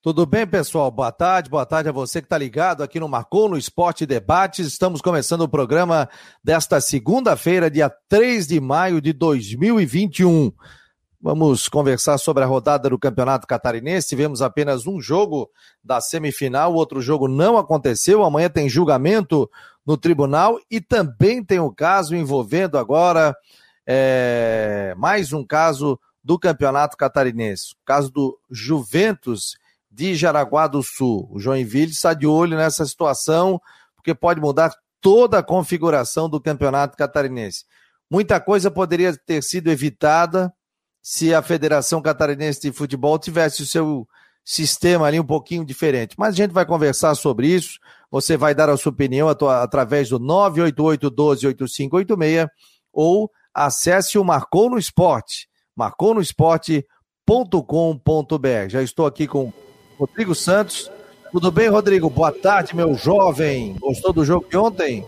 Tudo bem, pessoal? Boa tarde, boa tarde a você que está ligado aqui no Marcou no Esporte Debates. Estamos começando o programa desta segunda-feira, dia 3 de maio de 2021. Vamos conversar sobre a rodada do Campeonato Catarinense. Tivemos apenas um jogo da semifinal, outro jogo não aconteceu. Amanhã tem julgamento no tribunal e também tem o um caso envolvendo agora é, mais um caso do Campeonato Catarinense, o caso do Juventus de Jaraguá do Sul. O Joinville está de olho nessa situação, porque pode mudar toda a configuração do Campeonato Catarinense. Muita coisa poderia ter sido evitada se a Federação Catarinense de Futebol tivesse o seu sistema ali um pouquinho diferente. Mas a gente vai conversar sobre isso. Você vai dar a sua opinião através do 988 12 8586 ou acesse o Marcou no Esporte, marconosport.com.br. Já estou aqui com Rodrigo Santos. Tudo bem, Rodrigo? Boa tarde, meu jovem. Gostou do jogo de ontem?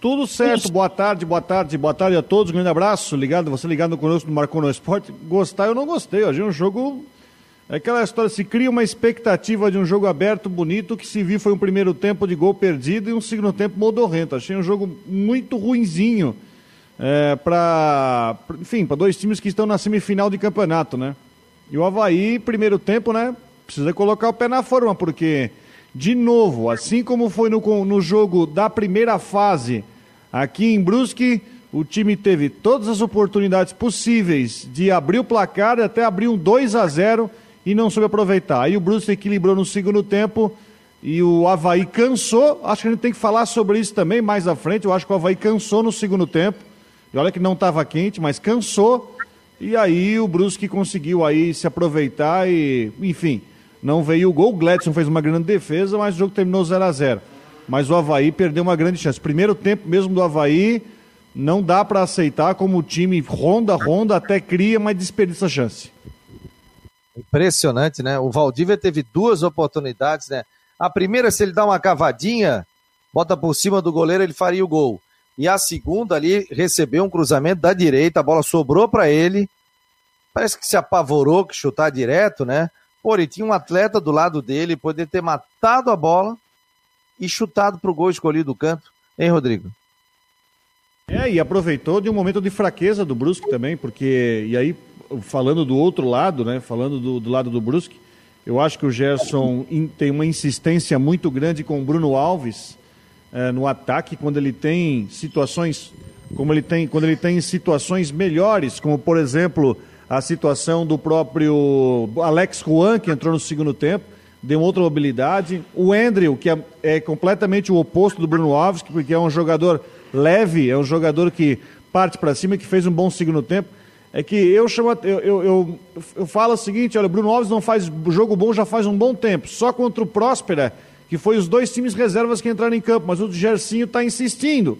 Tudo certo, boa tarde, boa tarde, boa tarde a todos, um grande abraço, ligado, você ligado conosco no Marcou no Esporte, gostar eu não gostei, hoje é um jogo, é aquela história, se cria uma expectativa de um jogo aberto, bonito, que se viu foi um primeiro tempo de gol perdido e um segundo tempo modorrento, achei um jogo muito ruinzinho, é, para, enfim, para dois times que estão na semifinal de campeonato, né, e o Havaí, primeiro tempo, né, precisa colocar o pé na forma, porque, de novo, assim como foi no, no jogo da primeira fase aqui em Brusque, o time teve todas as oportunidades possíveis de abrir o placar, até abrir um 2 a 0 e não soube aproveitar. Aí o Brusque equilibrou no segundo tempo e o Havaí cansou. Acho que a gente tem que falar sobre isso também mais à frente. Eu acho que o Havaí cansou no segundo tempo. E olha que não estava quente, mas cansou. E aí o Brusque conseguiu aí se aproveitar e, enfim, não veio o gol. O Gladson fez uma grande defesa, mas o jogo terminou 0 a 0 Mas o Havaí perdeu uma grande chance. Primeiro tempo mesmo do Havaí, não dá para aceitar como o time ronda, ronda, até cria, mas desperdiça chance. Impressionante, né? O Valdívia teve duas oportunidades, né? A primeira, se ele dá uma cavadinha, bota por cima do goleiro, ele faria o gol. E a segunda ali recebeu um cruzamento da direita, a bola sobrou para ele. Parece que se apavorou que chutar direto, né? Porém, tinha um atleta do lado dele, poderia ter matado a bola e chutado para o gol escolhido do canto. Hein, Rodrigo? É, e aproveitou de um momento de fraqueza do Brusque também, porque, e aí, falando do outro lado, né, falando do, do lado do Brusque, eu acho que o Gerson in, tem uma insistência muito grande com o Bruno Alves é, no ataque, quando ele tem situações, como ele tem, quando ele tem situações melhores, como por exemplo a situação do próprio Alex Juan, que entrou no segundo tempo, deu outra mobilidade. O Andrew, que é, é completamente o oposto do Bruno Alves, porque é um jogador leve, é um jogador que parte para cima, que fez um bom segundo tempo. É que eu chamo, eu, eu, eu, eu falo o seguinte, olha, o Bruno Alves não faz jogo bom já faz um bom tempo, só contra o Próspera, que foi os dois times reservas que entraram em campo, mas o Gersinho está insistindo.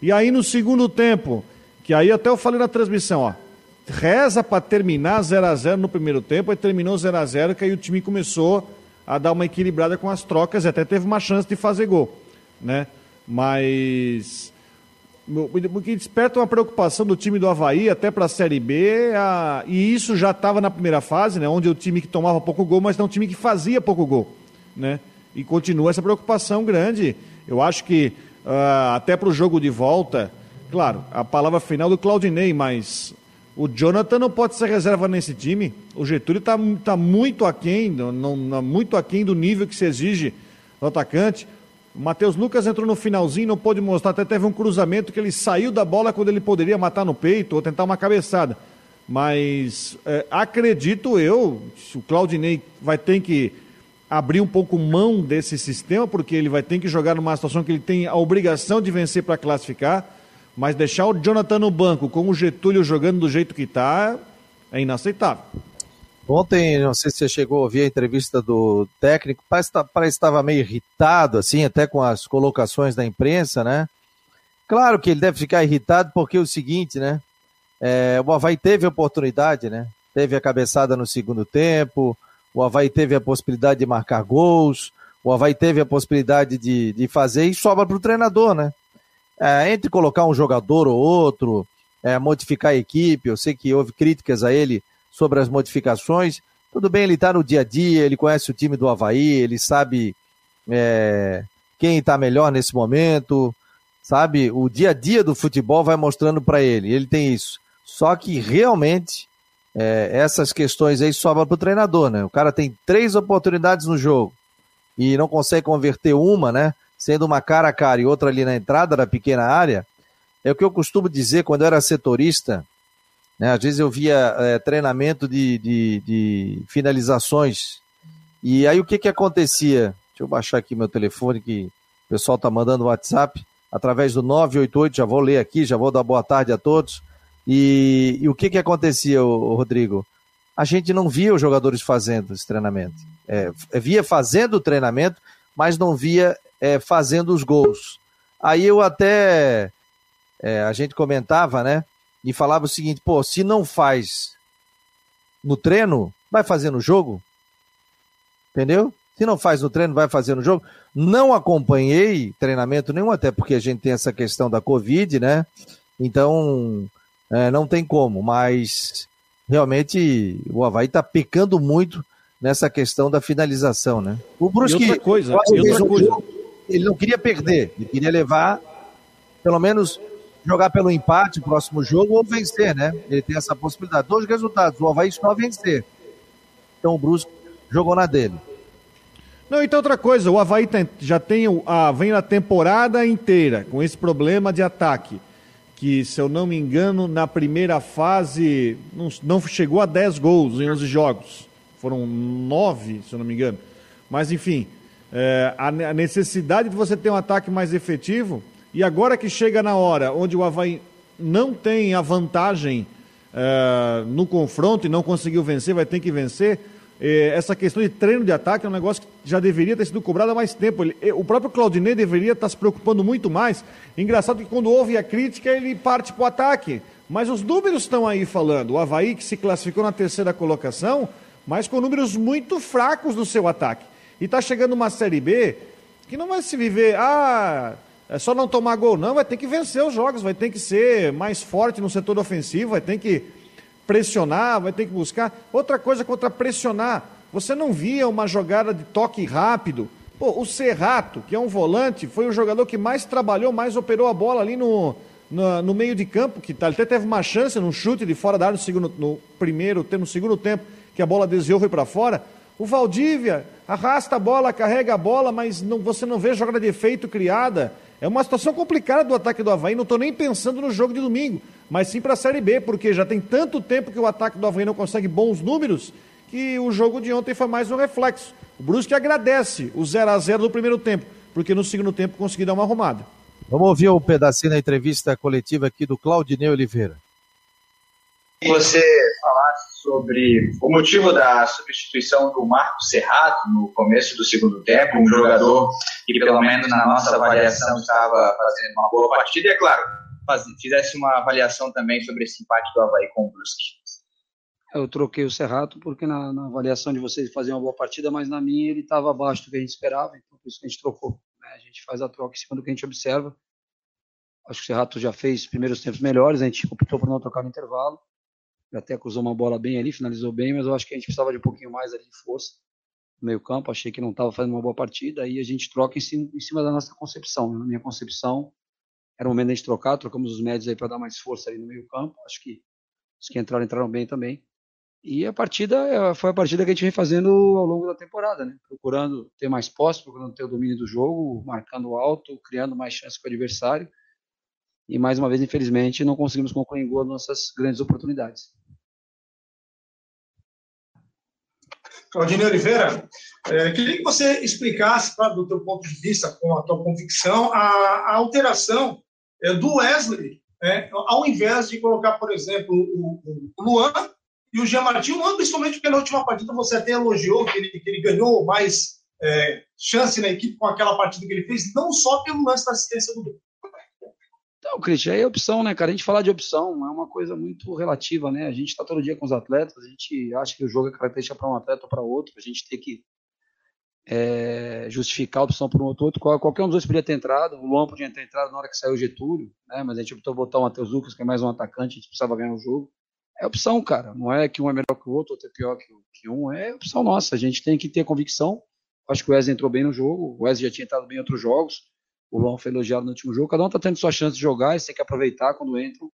E aí no segundo tempo, que aí até eu falei na transmissão, ó, reza para terminar 0 a 0 no primeiro tempo, aí terminou 0 a 0 que aí o time começou a dar uma equilibrada com as trocas e até teve uma chance de fazer gol, né? Mas o que desperta uma preocupação do time do Havaí até para a Série B, a... e isso já estava na primeira fase, né? Onde o time que tomava pouco gol, mas não o time que fazia pouco gol, né? E continua essa preocupação grande. Eu acho que uh, até para o jogo de volta, claro, a palavra final do Claudinei, mas o Jonathan não pode ser reserva nesse time. O Getúlio está tá muito aquém, não, não, muito aquém do nível que se exige do atacante. O Matheus Lucas entrou no finalzinho, não pôde mostrar, até teve um cruzamento que ele saiu da bola quando ele poderia matar no peito ou tentar uma cabeçada. Mas é, acredito eu, o Claudinei vai ter que abrir um pouco mão desse sistema, porque ele vai ter que jogar numa situação que ele tem a obrigação de vencer para classificar. Mas deixar o Jonathan no banco com o Getúlio jogando do jeito que está é inaceitável. Ontem, não sei se você chegou a ouvir a entrevista do técnico, parece, que tá, estava meio irritado, assim, até com as colocações da imprensa, né? Claro que ele deve ficar irritado porque é o seguinte, né? É, o Havaí teve oportunidade, né? Teve a cabeçada no segundo tempo, o Havaí teve a possibilidade de marcar gols, o Havaí teve a possibilidade de, de fazer e sobra para o treinador, né? É, entre colocar um jogador ou outro, é, modificar a equipe, eu sei que houve críticas a ele sobre as modificações, Tudo bem, ele está no dia a dia, ele conhece o time do Havaí, ele sabe é, quem está melhor nesse momento, sabe? O dia a dia do futebol vai mostrando para ele, ele tem isso. Só que realmente é, essas questões aí sobram para o treinador, né? O cara tem três oportunidades no jogo e não consegue converter uma, né? Sendo uma cara a cara e outra ali na entrada da pequena área. É o que eu costumo dizer quando eu era setorista, né? Às vezes eu via é, treinamento de, de, de, finalizações. E aí o que, que acontecia? Deixa eu baixar aqui meu telefone, que o pessoal está mandando WhatsApp, através do 988, já vou ler aqui, já vou dar boa tarde a todos. E, e o que, que acontecia, Rodrigo? A gente não via os jogadores fazendo esse treinamento. É, via fazendo o treinamento, mas não via é, fazendo os gols. Aí eu até. É, a gente comentava, né? e falava o seguinte: pô, se não faz no treino, vai fazer no jogo? Entendeu? Se não faz no treino, vai fazer no jogo. Não acompanhei treinamento nenhum, até porque a gente tem essa questão da Covid, né? Então, é, não tem como, mas realmente o Havaí está pecando muito nessa questão da finalização, né? O Brusque, outra coisa, outra coisa. Ele não queria perder, ele queria levar pelo menos jogar pelo empate no próximo jogo ou vencer, né? Ele tem essa possibilidade. Dois resultados, o Havaí só vencer. Então o Brusque jogou na dele. Não, então outra coisa, o Havaí tem, já tem a, vem na temporada inteira com esse problema de ataque. Que, se eu não me engano, na primeira fase não, não chegou a 10 gols em 11 jogos. Foram 9, se eu não me engano. Mas, enfim, é, a, necessidade de você ter um ataque mais efetivo e agora que chega na hora onde o Havaí não tem a vantagem uh, no confronto e não conseguiu vencer, vai ter que vencer. Eh, essa questão de treino de ataque é um negócio que já deveria ter sido cobrado há mais tempo. Ele, o próprio Claudinei deveria estar se preocupando muito mais. Engraçado que quando houve a crítica, ele parte para o ataque. Mas os números estão aí falando. O Havaí que se classificou na terceira colocação, mas com números muito fracos no seu ataque. E está chegando uma Série B que não vai se viver. Ah, é só não tomar gol, não, vai ter que vencer os jogos, vai ter que ser mais forte no setor ofensivo, vai ter que pressionar, vai ter que buscar. Outra coisa contra pressionar, você não via uma jogada de toque rápido. Pô, o Serrato, que é um volante, foi o jogador que mais trabalhou, mais operou a bola ali no, no, no meio de campo, que tá, até teve uma chance num chute de fora da área no, segundo, no primeiro, no segundo tempo, que a bola desviou foi para fora. O Valdívia arrasta a bola, carrega a bola, mas não, você não vê jogada de efeito criada. É uma situação complicada do ataque do Havaí, não estou nem pensando no jogo de domingo, mas sim para a Série B, porque já tem tanto tempo que o ataque do Havaí não consegue bons números, que o jogo de ontem foi mais um reflexo. O Brusque agradece o 0 a 0 do primeiro tempo, porque no segundo tempo conseguiu dar uma arrumada. Vamos ouvir um pedacinho da entrevista coletiva aqui do Claudinei Oliveira. Você falasse sobre o motivo da substituição do Marco Serrato no começo do segundo tempo, um jogador que, pelo menos na nossa avaliação, estava fazendo uma boa partida, e, é claro, fizesse uma avaliação também sobre esse empate do Havaí com o Brusque. Eu troquei o Serrato porque na, na avaliação de vocês fazia uma boa partida, mas na minha ele estava abaixo do que a gente esperava, então por isso que a gente trocou. Né? A gente faz a troca em cima do que a gente observa. Acho que o Serrato já fez primeiros tempos melhores, a gente optou por não trocar no intervalo até cruzou uma bola bem ali, finalizou bem, mas eu acho que a gente precisava de um pouquinho mais ali de força no meio campo, achei que não estava fazendo uma boa partida, aí a gente troca em cima, em cima da nossa concepção, na minha concepção, era o momento de a gente trocar, trocamos os médios aí para dar mais força ali no meio campo, acho que os que entraram, entraram bem também, e a partida é, foi a partida que a gente vem fazendo ao longo da temporada, né? procurando ter mais posse, procurando ter o domínio do jogo, marcando alto, criando mais chances para o adversário, e mais uma vez, infelizmente, não conseguimos concluir em gol nossas grandes oportunidades. Claudinei Oliveira, é, queria que você explicasse, do teu ponto de vista, com a tua convicção, a, a alteração é, do Wesley, é, ao invés de colocar, por exemplo, o, o Luan e o Jean Martin, Luan, principalmente porque na última partida você até elogiou que ele, que ele ganhou mais é, chance na equipe com aquela partida que ele fez, não só pelo lance da assistência do gol. Não, Cristian, é opção, né, cara? A gente falar de opção é uma coisa muito relativa, né? A gente está todo dia com os atletas, a gente acha que o jogo é característica para um atleta ou para outro, a gente tem que é, justificar a opção por um ou outro. Qualquer um dos dois podia ter entrado, o Luan podia ter entrado na hora que saiu o Getúlio, né? Mas a gente optou botar o Matheus Lucas, que é mais um atacante, a gente precisava ganhar o jogo. é opção, cara. Não é que um é melhor que o outro, outro é pior que, que um. É opção nossa. A gente tem que ter convicção. Acho que o Wesley entrou bem no jogo. O Wesley já tinha entrado bem em outros jogos. O Luan foi elogiado no último jogo. Cada um está tendo sua chance de jogar e tem que aproveitar quando entram.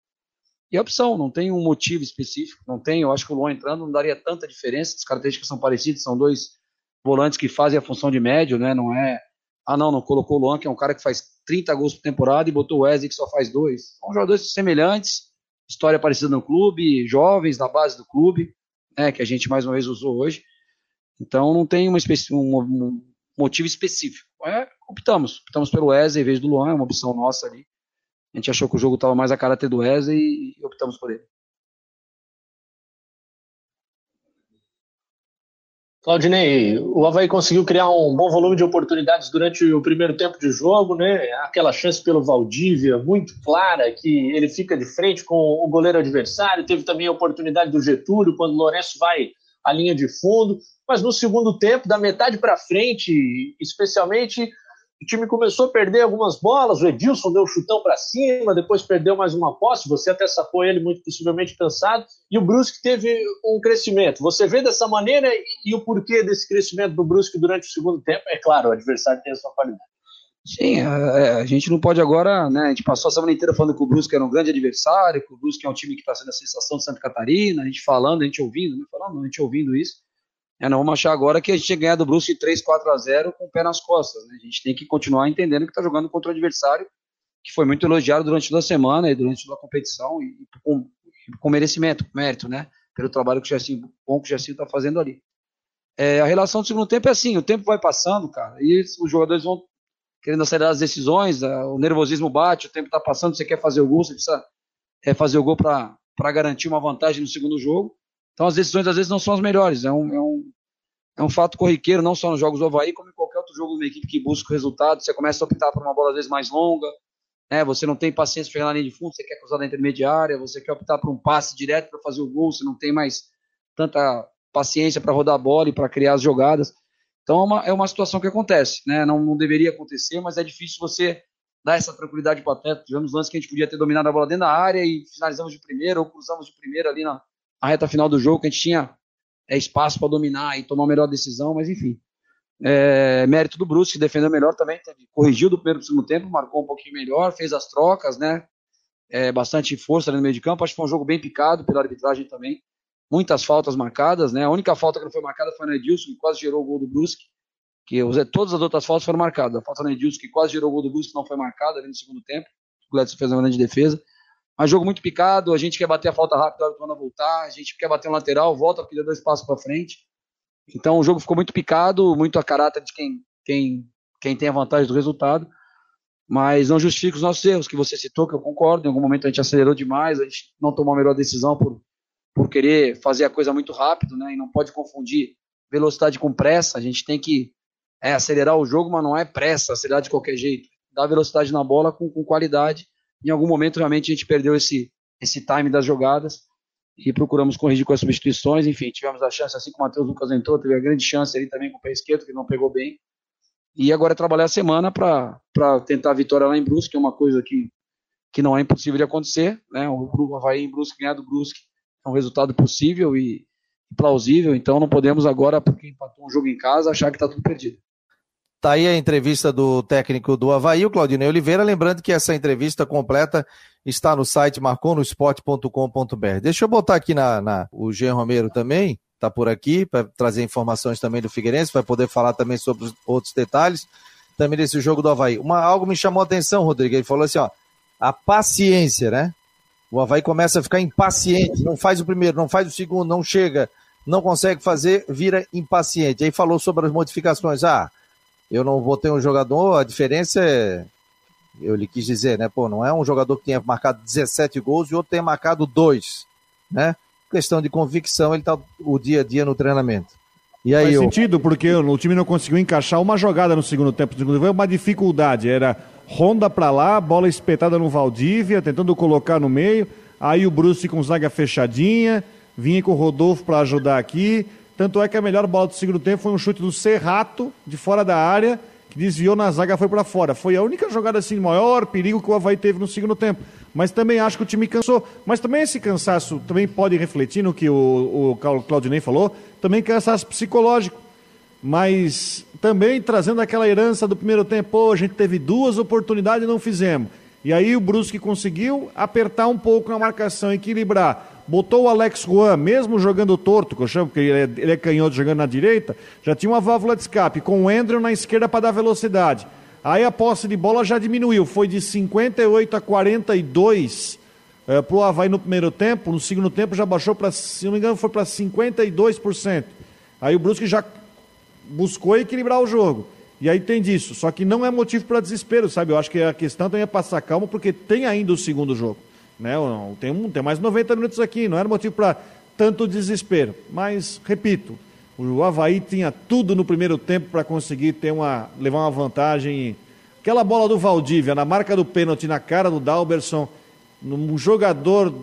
E é opção, não tem um motivo específico. Não tem. Eu acho que o Luan entrando não daria tanta diferença. As características são parecidas. São dois volantes que fazem a função de médio, né? Não é. Ah, não, não colocou o Luan, que é um cara que faz 30 gols por temporada, e botou o Wesley, que só faz dois. São jogadores semelhantes história parecida no clube, jovens da base do clube, né, que a gente mais uma vez usou hoje. Então não tem uma um, um motivo específico. É, optamos, optamos pelo Wesley em vez do Luan, é uma opção nossa ali. A gente achou que o jogo estava mais a caráter do Wesley e optamos por ele. Claudinei, o Havaí conseguiu criar um bom volume de oportunidades durante o primeiro tempo de jogo, né? Aquela chance pelo Valdívia, muito clara, que ele fica de frente com o goleiro adversário. Teve também a oportunidade do Getúlio, quando o Lourenço vai à linha de fundo. Mas no segundo tempo, da metade para frente, especialmente, o time começou a perder algumas bolas, o Edilson deu um chutão para cima, depois perdeu mais uma posse, você até sacou ele muito possivelmente cansado, e o Brusque teve um crescimento. Você vê dessa maneira e o porquê desse crescimento do Brusque durante o segundo tempo? É claro, o adversário tem a sua qualidade. Sim, a, é, a, gente não pode agora, né? A gente passou a semana inteira falando que o Brusque era um grande adversário, que o Brusque é um time que está sendo a sensação de Santa Catarina, a gente falando, a gente ouvindo, né? Falando, a gente ouvindo isso. É, não vamos achar agora que a gente tinha ganhado o Brusque 3, 4 a 0 com o pé nas costas. Né? A gente tem que continuar entendendo que está jogando contra o adversário que foi muito elogiado durante toda a semana e durante toda a competição e, e com, com, merecimento, com mérito, né? Pelo trabalho que o Jacinho, bom que o Jacinho está fazendo ali. É, a relação do segundo tempo é assim, o tempo vai passando, cara, e os jogadores vão querendo acelerar as decisões, o nervosismo bate, o tempo está passando, você quer fazer o gol, você precisa é, fazer o gol para garantir uma vantagem no segundo jogo. Então as decisões às vezes não são as melhores. É um, é um, é um fato corriqueiro, não só nos jogos do Havaí, como em qualquer outro jogo de uma equipe que busca o resultado. Você começa a optar por uma bola às vezes mais longa, né? você não tem paciência para chegar na linha de fundo, você quer cruzar da intermediária, você quer optar por um passe direto para fazer o gol, você não tem mais tanta paciência para rodar a bola e para criar as jogadas. Então é uma, é uma situação que acontece, né? não, não deveria acontecer, mas é difícil você dar essa tranquilidade para o atleta. Tivemos lances que a gente podia ter dominado a bola dentro da área e finalizamos de primeira ou cruzamos de primeira ali na, a reta final do jogo, que a gente tinha é, espaço para dominar e tomar a melhor decisão, mas enfim. É, mérito do Bruce, que defendeu melhor também, teve, corrigiu do primeiro para segundo tempo, marcou um pouquinho melhor, fez as trocas, né? É, bastante força no meio de campo. Acho que foi um jogo bem picado pela arbitragem também. Muitas faltas marcadas, né? A única falta que não foi marcada foi no Edilson, que quase gerou o gol do Brusque. Que todas as outras faltas foram marcadas. A falta no Edilson, que quase gerou o gol do Brusque, não foi marcada ali no segundo tempo. O Gladson fez uma grande defesa. Mas jogo muito picado, a gente quer bater a falta rápida, a hora voltar, a gente quer bater um lateral, volta porque deu dois passos para frente. Então o jogo ficou muito picado, muito a caráter de quem, quem, quem tem a vantagem do resultado. Mas não justifica os nossos erros, que você citou, que eu concordo. Em algum momento a gente acelerou demais, a gente não tomou a melhor decisão por, por querer fazer a coisa muito rápido, né? E não pode confundir velocidade com pressa. A gente tem que é, acelerar o jogo, mas não é pressa, acelerar de qualquer jeito. Dar velocidade na bola com, com qualidade em algum momento realmente a gente perdeu esse, esse time das jogadas e procuramos corrigir com as substituições. Enfim, tivemos a chance, assim que o Matheus Lucas entrou, teve a grande chance ali também com o pé esquerdo, que não pegou bem. E agora é trabalhar a semana para tentar a vitória lá em Brusque, que é uma coisa que, que não é impossível de acontecer. Né? O Havaí em Brusque, ganhar do Brusque é um resultado possível e plausível, então não podemos agora, porque empatou um jogo em casa, achar que está tudo perdido. Tá aí a entrevista do técnico do Havaí, o Claudinei Oliveira. Lembrando que essa entrevista completa está no site marconosport.com.br. Deixa eu botar aqui na, na o Jean Romero também, está por aqui, para trazer informações também do Figueirense, vai poder falar também sobre outros detalhes também desse jogo do Havaí. Uma, algo me chamou a atenção, Rodrigo. Ele falou assim: ó, a paciência, né? O Havaí começa a ficar impaciente, não faz o primeiro, não faz o segundo, não chega, não consegue fazer, vira impaciente. Aí falou sobre as modificações. Ah, eu não vou ter um jogador, a diferença é, eu lhe quis dizer, né? Pô, não é um jogador que tenha marcado 17 gols e outro tenha marcado dois, né? Questão de convicção, ele tá o dia a dia no treinamento. E aí, Faz eu... sentido, porque o time não conseguiu encaixar uma jogada no segundo tempo. No segundo tempo, uma dificuldade, era ronda para lá, bola espetada no Valdívia, tentando colocar no meio, aí o Bruce com zaga fechadinha, vinha com o Rodolfo para ajudar aqui, tanto é que a melhor bola do segundo tempo foi um chute do Serrato, de fora da área, que desviou na zaga foi para fora. Foi a única jogada assim, maior perigo que o Havaí teve no segundo tempo. mas também acho que o time cansou. Mas também esse cansaço também pode refletir no que o, o Claudinei falou, também cansaço psicológico. Mas também trazendo aquela herança do primeiro tempo, a gente teve duas oportunidades e não fizemos. E aí o Brusque conseguiu apertar um pouco na marcação, equilibrar botou o Alex Juan, mesmo jogando torto, que eu chamo, porque ele é, ele é canhoto jogando na direita, já tinha uma válvula de escape, com o Andrew na esquerda para dar velocidade. Aí a posse de bola já diminuiu, foi de 58 a 42 é, para o Havaí no primeiro tempo, no segundo tempo já baixou para, se não me engano, foi para 52%. Aí o Brusque já buscou equilibrar o jogo. E aí tem disso, só que não é motivo para desespero, sabe? Eu acho que a questão também é passar calma, porque tem ainda o segundo jogo. Né? Tem, tem mais 90 minutos aqui, não era motivo para tanto desespero. Mas, repito, o Havaí tinha tudo no primeiro tempo para conseguir ter uma, levar uma vantagem. Aquela bola do Valdívia, na marca do pênalti, na cara do Dalberson, um jogador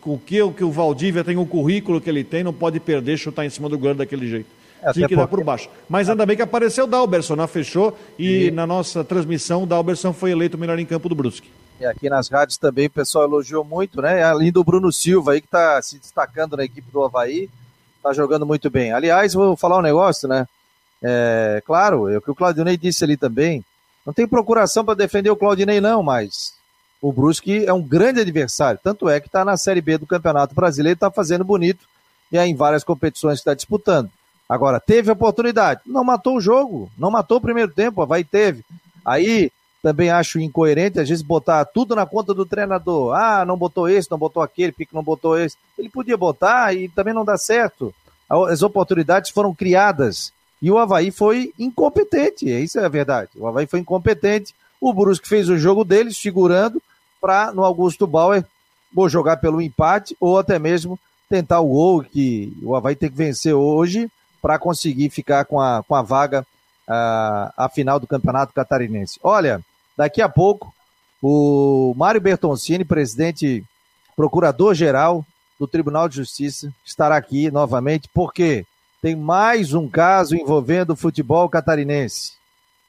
com que, que o Valdívia tem o currículo que ele tem, não pode perder, chutar em cima do goleiro daquele jeito. É, Tinha que dar por baixo. Mas ainda bem que apareceu o Dalberson, não fechou, e, e na nossa transmissão o Dalberson foi eleito o melhor em campo do Brusque. E aqui nas rádios também o pessoal elogiou muito, né? Além do Bruno Silva aí que está se destacando na equipe do Havaí, está jogando muito bem. Aliás, vou falar um negócio, né? É, claro, é o que o Claudinei disse ali também. Não tem procuração para defender o Claudinei, não, mas o Brusque é um grande adversário. Tanto é que está na Série B do Campeonato Brasileiro, está fazendo bonito e é em várias competições que está disputando. Agora, teve oportunidade, não matou o jogo, não matou o primeiro tempo, vai teve. Aí também acho incoerente, às vezes, botar tudo na conta do treinador. Ah, não botou esse, não botou aquele, porque não botou esse. Ele podia botar e também não dá certo. As oportunidades foram criadas. E o Havaí foi incompetente, isso é a verdade. O Havaí foi incompetente. O Brusque fez o jogo deles, segurando, para no Augusto Bauer ou jogar pelo empate, ou até mesmo tentar o gol, que o Havaí tem que vencer hoje para conseguir ficar com a, com a vaga a, a final do Campeonato Catarinense. Olha, Daqui a pouco, o Mário Bertoncini, presidente, procurador-geral do Tribunal de Justiça, estará aqui novamente, porque tem mais um caso envolvendo o futebol catarinense.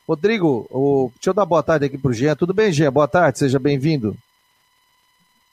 Rodrigo, o... deixa eu dar boa tarde aqui para o Jean. Tudo bem, Jean? Boa tarde, seja bem-vindo.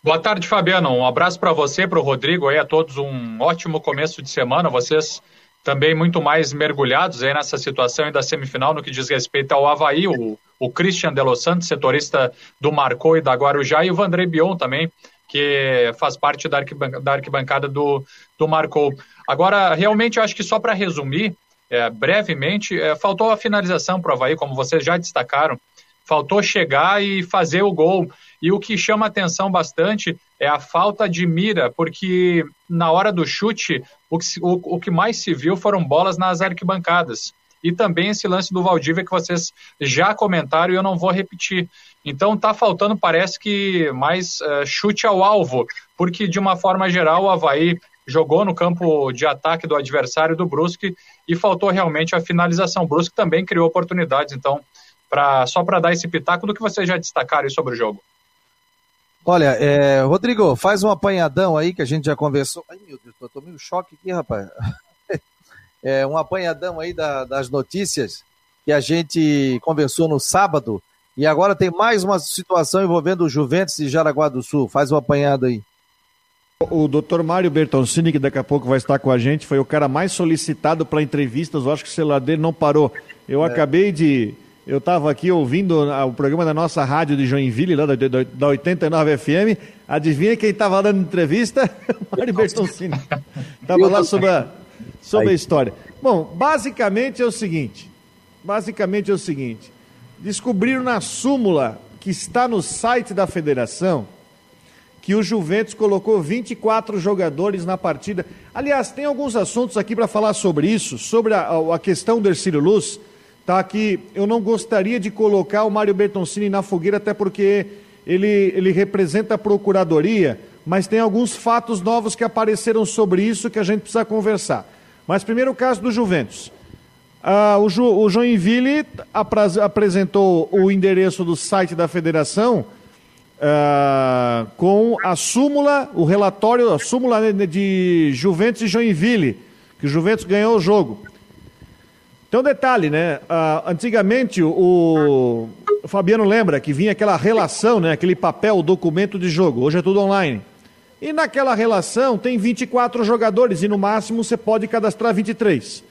Boa tarde, Fabiano. Um abraço para você, para o Rodrigo, aí a todos um ótimo começo de semana. Vocês também muito mais mergulhados aí nessa situação da semifinal no que diz respeito ao Havaí, o, o Christian De Los Santos, setorista do Marcou e da Guarujá, e o Vandré Bion também, que faz parte da, arquibancada, da arquibancada do, do Marcou. Agora, realmente, eu acho que só para resumir, é, brevemente, é, faltou a finalização para o Havaí, como vocês já destacaram, faltou chegar e fazer o gol. E o que chama atenção bastante é a falta de mira, porque na hora do chute, o que, o, o que mais se viu foram bolas nas arquibancadas. E também esse lance do Valdívia que vocês já comentaram e eu não vou repetir. Então tá faltando, parece que mais uh, chute ao alvo, porque de uma forma geral o Havaí jogou no campo de ataque do adversário do Brusque e faltou realmente a finalização. O Brusque também criou oportunidades, então, pra, só para dar esse pitaco do que vocês já destacaram sobre o jogo. Olha, é, Rodrigo, faz um apanhadão aí que a gente já conversou. Ai, meu Deus, tô tomando um choque aqui, rapaz. É, um apanhadão aí da, das notícias que a gente conversou no sábado. E agora tem mais uma situação envolvendo o Juventus e Jaraguá do Sul. Faz um apanhado aí. O doutor Mário Bertoncini, que daqui a pouco vai estar com a gente, foi o cara mais solicitado para entrevistas. Eu acho que o celular dele não parou. Eu é. acabei de eu estava aqui ouvindo o programa da nossa rádio de Joinville, lá da, da 89 FM. Adivinha quem estava dando entrevista? Mário Bertoncini. Estava lá sobre a, sobre a história. Bom, basicamente é o seguinte. Basicamente é o seguinte. Descobriram na súmula que está no site da federação que o Juventus colocou 24 jogadores na partida. Aliás, tem alguns assuntos aqui para falar sobre isso, sobre a, a questão do Ercílio Luz tá? Que eu não gostaria de colocar o Mário Bertoncini na fogueira, até porque ele, ele representa a Procuradoria, mas tem alguns fatos novos que apareceram sobre isso que a gente precisa conversar. Mas primeiro o caso do Juventus. Ah, o, Ju, o Joinville apresentou o endereço do site da federação ah, com a súmula, o relatório, a súmula de Juventus e Joinville, que o Juventus ganhou o jogo. Um detalhe, né? Uh, antigamente o, Fabiano lembra que vinha aquela relação, né, aquele papel, documento de jogo. Hoje é tudo online. E naquela relação tem 24 jogadores e no máximo você pode cadastrar 23.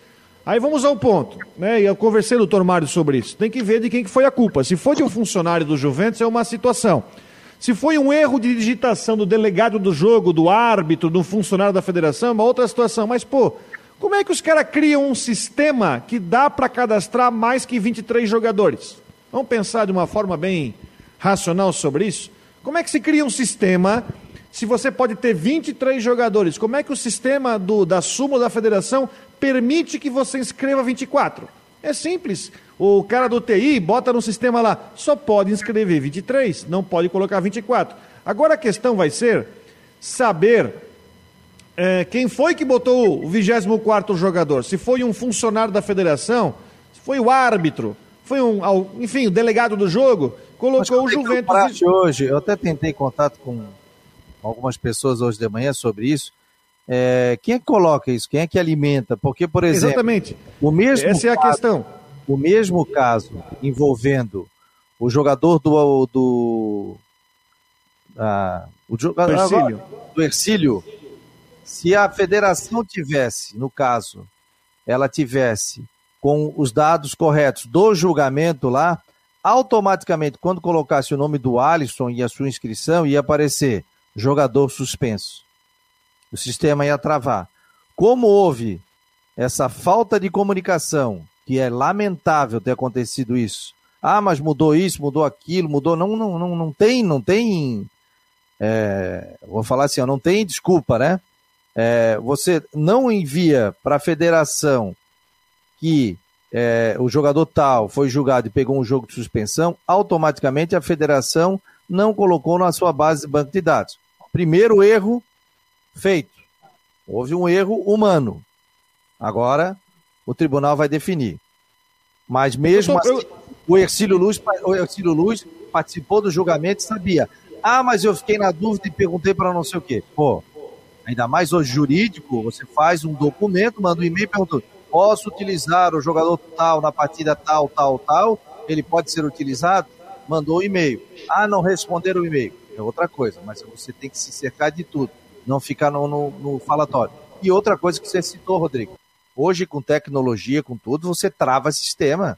Aí vamos ao ponto, né? E eu conversei o doutor Mário sobre isso. Tem que ver de quem que foi a culpa. Se foi de um funcionário do Juventus, é uma situação. Se foi um erro de digitação do delegado do jogo, do árbitro, do funcionário da federação, é uma outra situação. Mas, pô, como é que os caras criam um sistema que dá para cadastrar mais que 23 jogadores? Vamos pensar de uma forma bem racional sobre isso? Como é que se cria um sistema se você pode ter 23 jogadores? Como é que o sistema do, da súmula da federação permite que você inscreva 24? É simples. O cara do TI bota no sistema lá, só pode inscrever 23, não pode colocar 24. Agora a questão vai ser saber é, quem foi que botou o 24 jogador. Se foi um funcionário da federação, se foi o árbitro, foi um, enfim, o delegado do jogo, colocou o Juventus. Hoje, eu até tentei contato com algumas pessoas hoje de manhã sobre isso. É, quem é que coloca isso? Quem é que alimenta? Porque, por exemplo, Exatamente. o mesmo essa é a caso, questão. O mesmo caso envolvendo o jogador do do ah, o jogador do Ercílio, se a federação tivesse, no caso, ela tivesse com os dados corretos do julgamento lá, automaticamente, quando colocasse o nome do Alisson e a sua inscrição, ia aparecer jogador suspenso o sistema ia travar. Como houve essa falta de comunicação, que é lamentável ter acontecido isso. Ah, mas mudou isso, mudou aquilo, mudou. Não, não, não, não tem, não tem. É, vou falar assim, não tem desculpa, né? É, você não envia para a federação que é, o jogador tal foi julgado e pegou um jogo de suspensão, automaticamente a federação não colocou na sua base de banco de dados. Primeiro erro Feito. Houve um erro humano. Agora, o tribunal vai definir. Mas mesmo tô, assim, o Ercílio Luz, o Ercílio Luz participou do julgamento e sabia. Ah, mas eu fiquei na dúvida e perguntei para não sei o quê. Pô, ainda mais hoje jurídico, você faz um documento, manda um e-mail perguntando: posso utilizar o jogador tal na partida tal, tal, tal? Ele pode ser utilizado? Mandou um e-mail. Ah, não responderam o e-mail. É outra coisa, mas você tem que se cercar de tudo não ficar no, no, no falatório. E outra coisa que você citou, Rodrigo, hoje com tecnologia, com tudo, você trava sistema.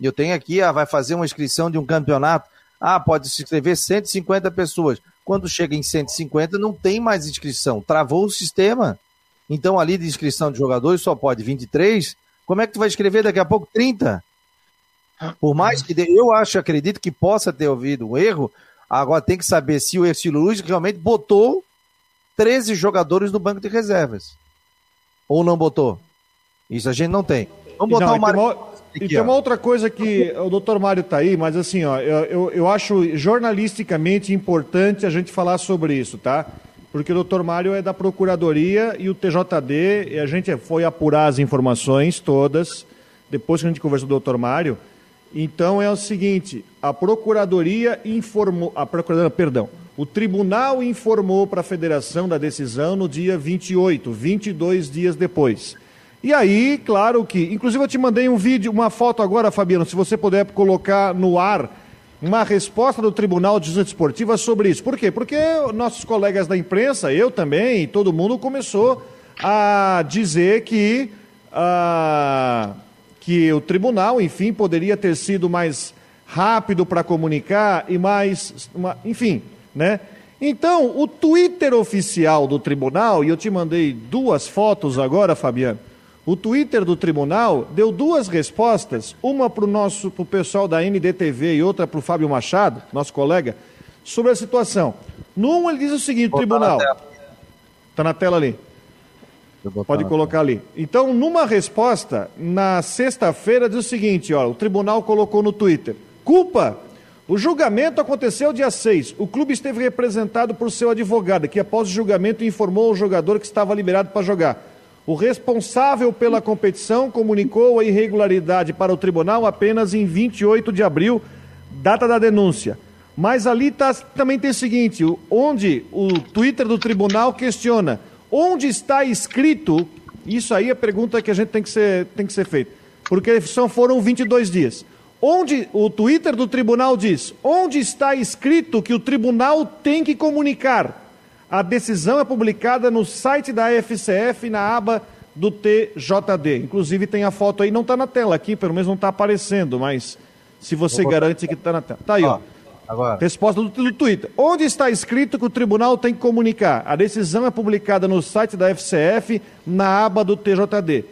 Eu tenho aqui, ah, vai fazer uma inscrição de um campeonato, ah, pode se inscrever 150 pessoas. Quando chega em 150, não tem mais inscrição, travou o sistema. Então, ali de inscrição de jogadores só pode 23. Como é que tu vai escrever daqui a pouco 30? Por mais que eu acho, acredito que possa ter ouvido um erro, agora tem que saber se o Ercílio Luiz realmente botou 13 jogadores no banco de reservas. Ou não botou? Isso a gente não tem. Vamos botar não, o E tem uma outra coisa que o doutor Mário está aí, mas assim, ó, eu, eu, eu, acho jornalisticamente importante a gente falar sobre isso, tá? Porque o doutor Mário é da Procuradoria e o TJD, e a gente foi apurar as informações todas, depois que a gente conversou com o doutor Mário. Então é o seguinte, a Procuradoria informou, a Procuradoria, perdão, o tribunal informou para a federação da decisão no dia 28, 22 dias depois. E aí, claro que. Inclusive, eu te mandei um vídeo, uma foto agora, Fabiano, se você puder colocar no ar uma resposta do Tribunal de Justiça Esportiva sobre isso. Por quê? Porque nossos colegas da imprensa, eu também, todo mundo começou a dizer que, uh, que o tribunal, enfim, poderia ter sido mais rápido para comunicar e mais. Uma, enfim, né? Então, o Twitter oficial do tribunal, e eu te mandei duas fotos agora, Fabiano. O Twitter do tribunal deu duas respostas, uma para o nosso pro pessoal da NDTV e outra para o Fábio Machado, nosso colega, sobre a situação. Num ele diz o seguinte, Vou tribunal. Está na tela ali. Pode colocar ali. Então, numa resposta, na sexta-feira, diz o seguinte: ó, o tribunal colocou no Twitter: culpa o julgamento aconteceu dia 6. O clube esteve representado por seu advogado, que após o julgamento informou ao jogador que estava liberado para jogar. O responsável pela competição comunicou a irregularidade para o tribunal apenas em 28 de abril, data da denúncia. Mas ali tá, também tem o seguinte: onde o Twitter do tribunal questiona onde está escrito, isso aí é a pergunta que a gente tem que ser, tem que ser feita, porque são, foram 22 dias Onde o Twitter do tribunal diz: onde está escrito que o tribunal tem que comunicar? A decisão é publicada no site da FCF na aba do TJD. Inclusive tem a foto aí, não está na tela aqui, pelo menos não está aparecendo, mas se você garante que está na tela. Está aí, ó. Agora. Resposta do, do, Twitter. Onde está escrito que o tribunal tem que comunicar? A decisão é publicada no site da FCF na aba do TJD.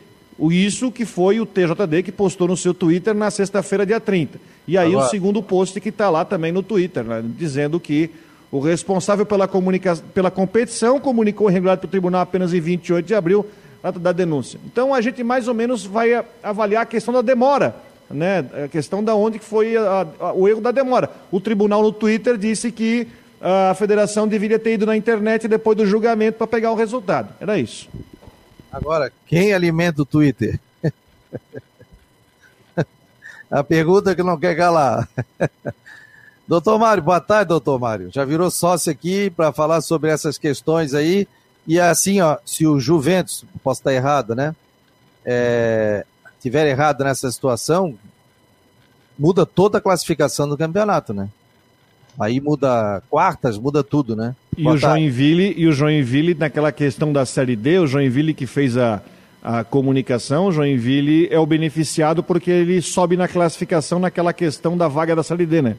Isso que foi o TJD que postou no seu Twitter na sexta-feira, dia 30. E aí Agora... o segundo post que está lá também no Twitter, né, dizendo que o responsável pela, comunica... pela competição comunicou o regulamento para o tribunal apenas em 28 de abril, data da denúncia. Então a gente mais ou menos vai avaliar a questão da demora, né? a questão da onde que foi a, a, o erro da demora. O tribunal no Twitter disse que a federação deveria ter ido na internet depois do julgamento para pegar o resultado. Era isso. Agora, quem alimenta o Twitter? A pergunta que não quer calar. doutor Mário, boa tarde, doutor Mário. Já virou sócio aqui para falar sobre essas questões aí. E assim, ó, se o Juventus, posso estar errado, né? É, tiver errado nessa situação, muda toda a classificação do campeonato, né? Aí muda quartas, muda tudo, né? E o, Joinville, e o Joinville, naquela questão da Série D, o Joinville que fez a, a comunicação, o Joinville é o beneficiado porque ele sobe na classificação naquela questão da vaga da Série D, né?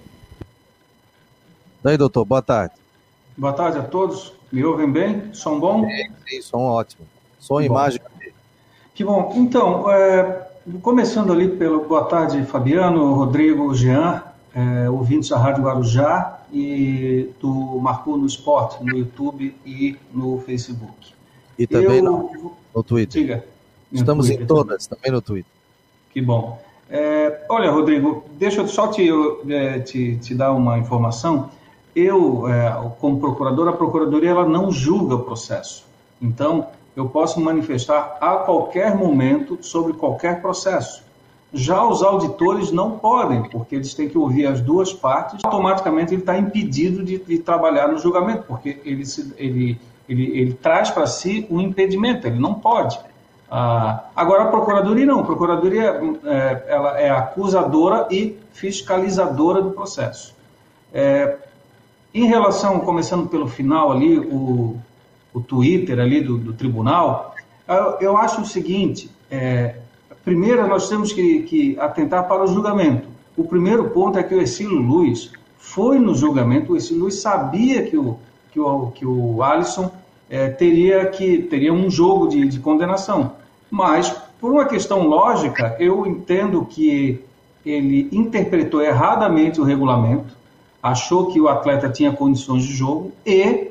Daí, doutor, boa tarde. Boa tarde a todos. Me ouvem bem? Som bom? Sim, sim som ótimo. Som e imagem. Que bom. Então, é, começando ali pelo boa tarde, Fabiano, Rodrigo, Jean é, ouvintes da Rádio Guarujá e do Marcou no Esporte, no YouTube e no Facebook. E também Eu... no, no Twitter. Diga. Estamos Twitter em todas, também. também no Twitter. Que bom. É, olha, Rodrigo, deixa eu só te, é, te, te dar uma informação. Eu, é, como procurador, a procuradoria ela não julga o processo. Então, eu posso manifestar a qualquer momento sobre qualquer processo. Já os auditores não podem, porque eles têm que ouvir as duas partes. Automaticamente ele está impedido de, de, trabalhar no julgamento, porque ele, se, ele, ele, ele traz para si um impedimento, ele não pode. Ah, agora a procuradoria não, a procuradoria é, ela é acusadora e fiscalizadora do processo. É, em relação, começando pelo final ali, o, o Twitter ali do, do tribunal, eu, acho o seguinte, é, Primeiro, nós temos que, que atentar para o julgamento. O primeiro ponto é que o Exílio Luiz foi no julgamento, o Exílio Luiz sabia que o, que o, que o Alisson é, teria, que, teria um jogo de, de condenação. Mas, por uma questão lógica, eu entendo que ele interpretou erradamente o regulamento, achou que o atleta tinha condições de jogo e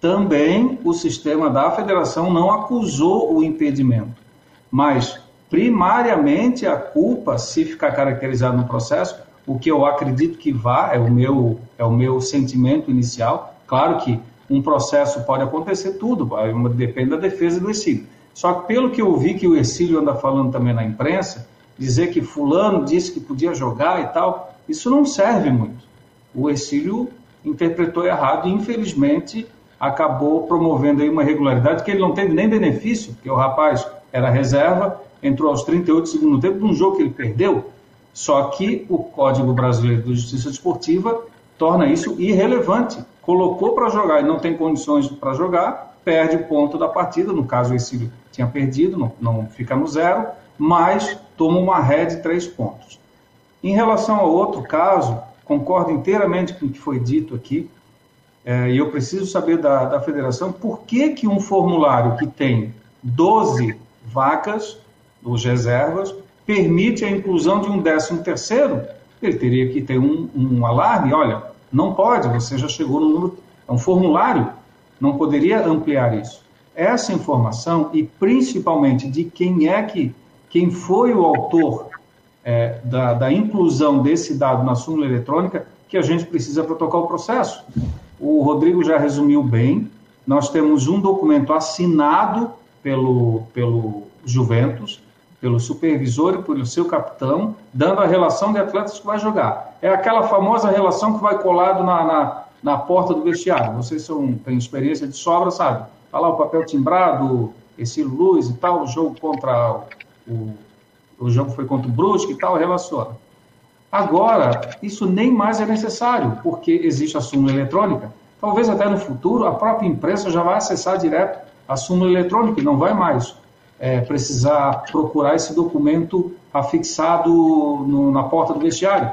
também o sistema da federação não acusou o impedimento. Mas primariamente a culpa, se ficar caracterizado no processo, o que eu acredito que vá, é o meu, é o meu sentimento inicial. Claro que um processo pode acontecer tudo, depende da defesa do exílio. Só que pelo que eu vi que o exílio anda falando também na imprensa, dizer que fulano disse que podia jogar e tal, isso não serve muito. O exílio interpretou errado e infelizmente acabou promovendo aí uma irregularidade que ele não teve nem benefício, porque o rapaz era reserva, entrou aos 38 segundo tempo de um jogo que ele perdeu. Só que o Código Brasileiro de Justiça Desportiva torna isso irrelevante. Colocou para jogar e não tem condições para jogar, perde o ponto da partida. No caso, o Exílio tinha perdido, não, não fica no zero, mas toma uma ré de três pontos. Em relação ao outro caso, concordo inteiramente com o que foi dito aqui, é, e eu preciso saber da, da federação por que, que um formulário que tem 12 vacas dos reservas, permite a inclusão de um décimo terceiro, ele teria que ter um, um alarme, olha, não pode, você já chegou no número, é um formulário, não poderia ampliar isso. Essa informação, e principalmente de quem é que, quem foi o autor é, da, da inclusão desse dado na súmula eletrônica, que a gente precisa para tocar o processo. O Rodrigo já resumiu bem, nós temos um documento assinado pelo, pelo Juventus, pelo supervisor e pelo seu capitão, dando a relação de atletas que vai jogar. É aquela famosa relação que vai colado na, na, na porta do vestiário. Vocês são, têm experiência de sobra, sabe? Está lá o papel timbrado, esse luz e tal, o jogo contra o jogo foi contra o Brusque e tal, relaciona. Agora, isso nem mais é necessário, porque existe a súmula eletrônica. Talvez até no futuro a própria imprensa já vai acessar direto a súmula eletrônica e não vai mais é, precisar procurar esse documento afixado no, na porta do vestiário.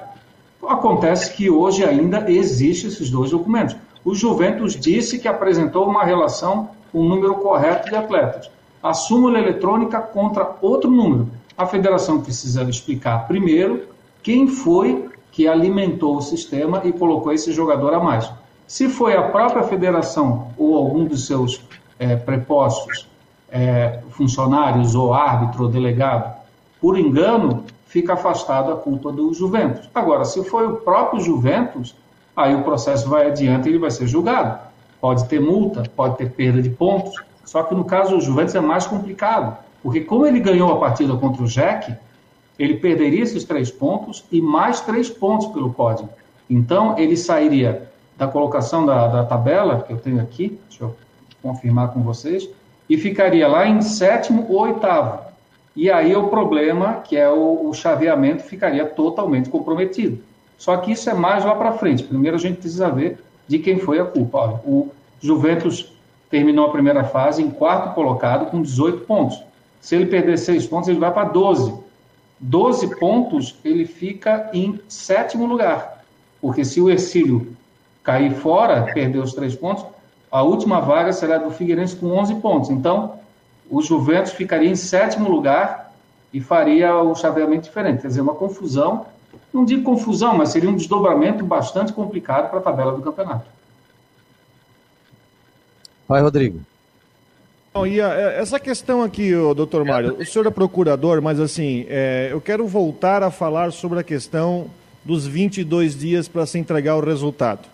Acontece que hoje ainda existem esses dois documentos. O Juventus disse que apresentou uma relação com o número correto de atletas. A súmula eletrônica contra outro número. A federação precisa explicar primeiro quem foi que alimentou o sistema e colocou esse jogador a mais. Se foi a própria federação ou algum dos seus é, prepostos, é, funcionários ou árbitro ou delegado, por engano, fica afastado a culpa do Juventus. Agora, se foi o próprio Juventus, aí o processo vai adiante e ele vai ser julgado. Pode ter multa, pode ter perda de pontos, só que no caso do Juventus é mais complicado, porque como ele ganhou a partida contra o Jack, ele perderia esses três pontos e mais três pontos pelo código. Então, ele sairia da colocação da, da tabela, que eu tenho aqui, deixa eu confirmar com vocês, e ficaria lá em sétimo ou oitavo. E aí o problema, que é o, o chaveamento, ficaria totalmente comprometido. Só que isso é mais lá para frente. Primeiro a gente precisa ver de quem foi a culpa. Olha, o Juventus terminou a primeira fase em quarto colocado com 18 pontos. Se ele perder 6 pontos, ele vai para 12. 12 pontos, ele fica em sétimo lugar. Porque se o Ercílio cair fora, perder os 3 pontos, a última vaga será do Figueirense com 11 pontos. Então, o Juventus ficaria em sétimo lugar e faria o chaveamento diferente. Quer dizer, uma confusão, não digo confusão, mas seria um desdobramento bastante complicado para a tabela do campeonato. Vai, Rodrigo. Bom, e a, é, essa questão aqui, doutor Mário, o senhor é procurador, mas assim, é, eu quero voltar a falar sobre a questão dos 22 dias para se entregar o resultado.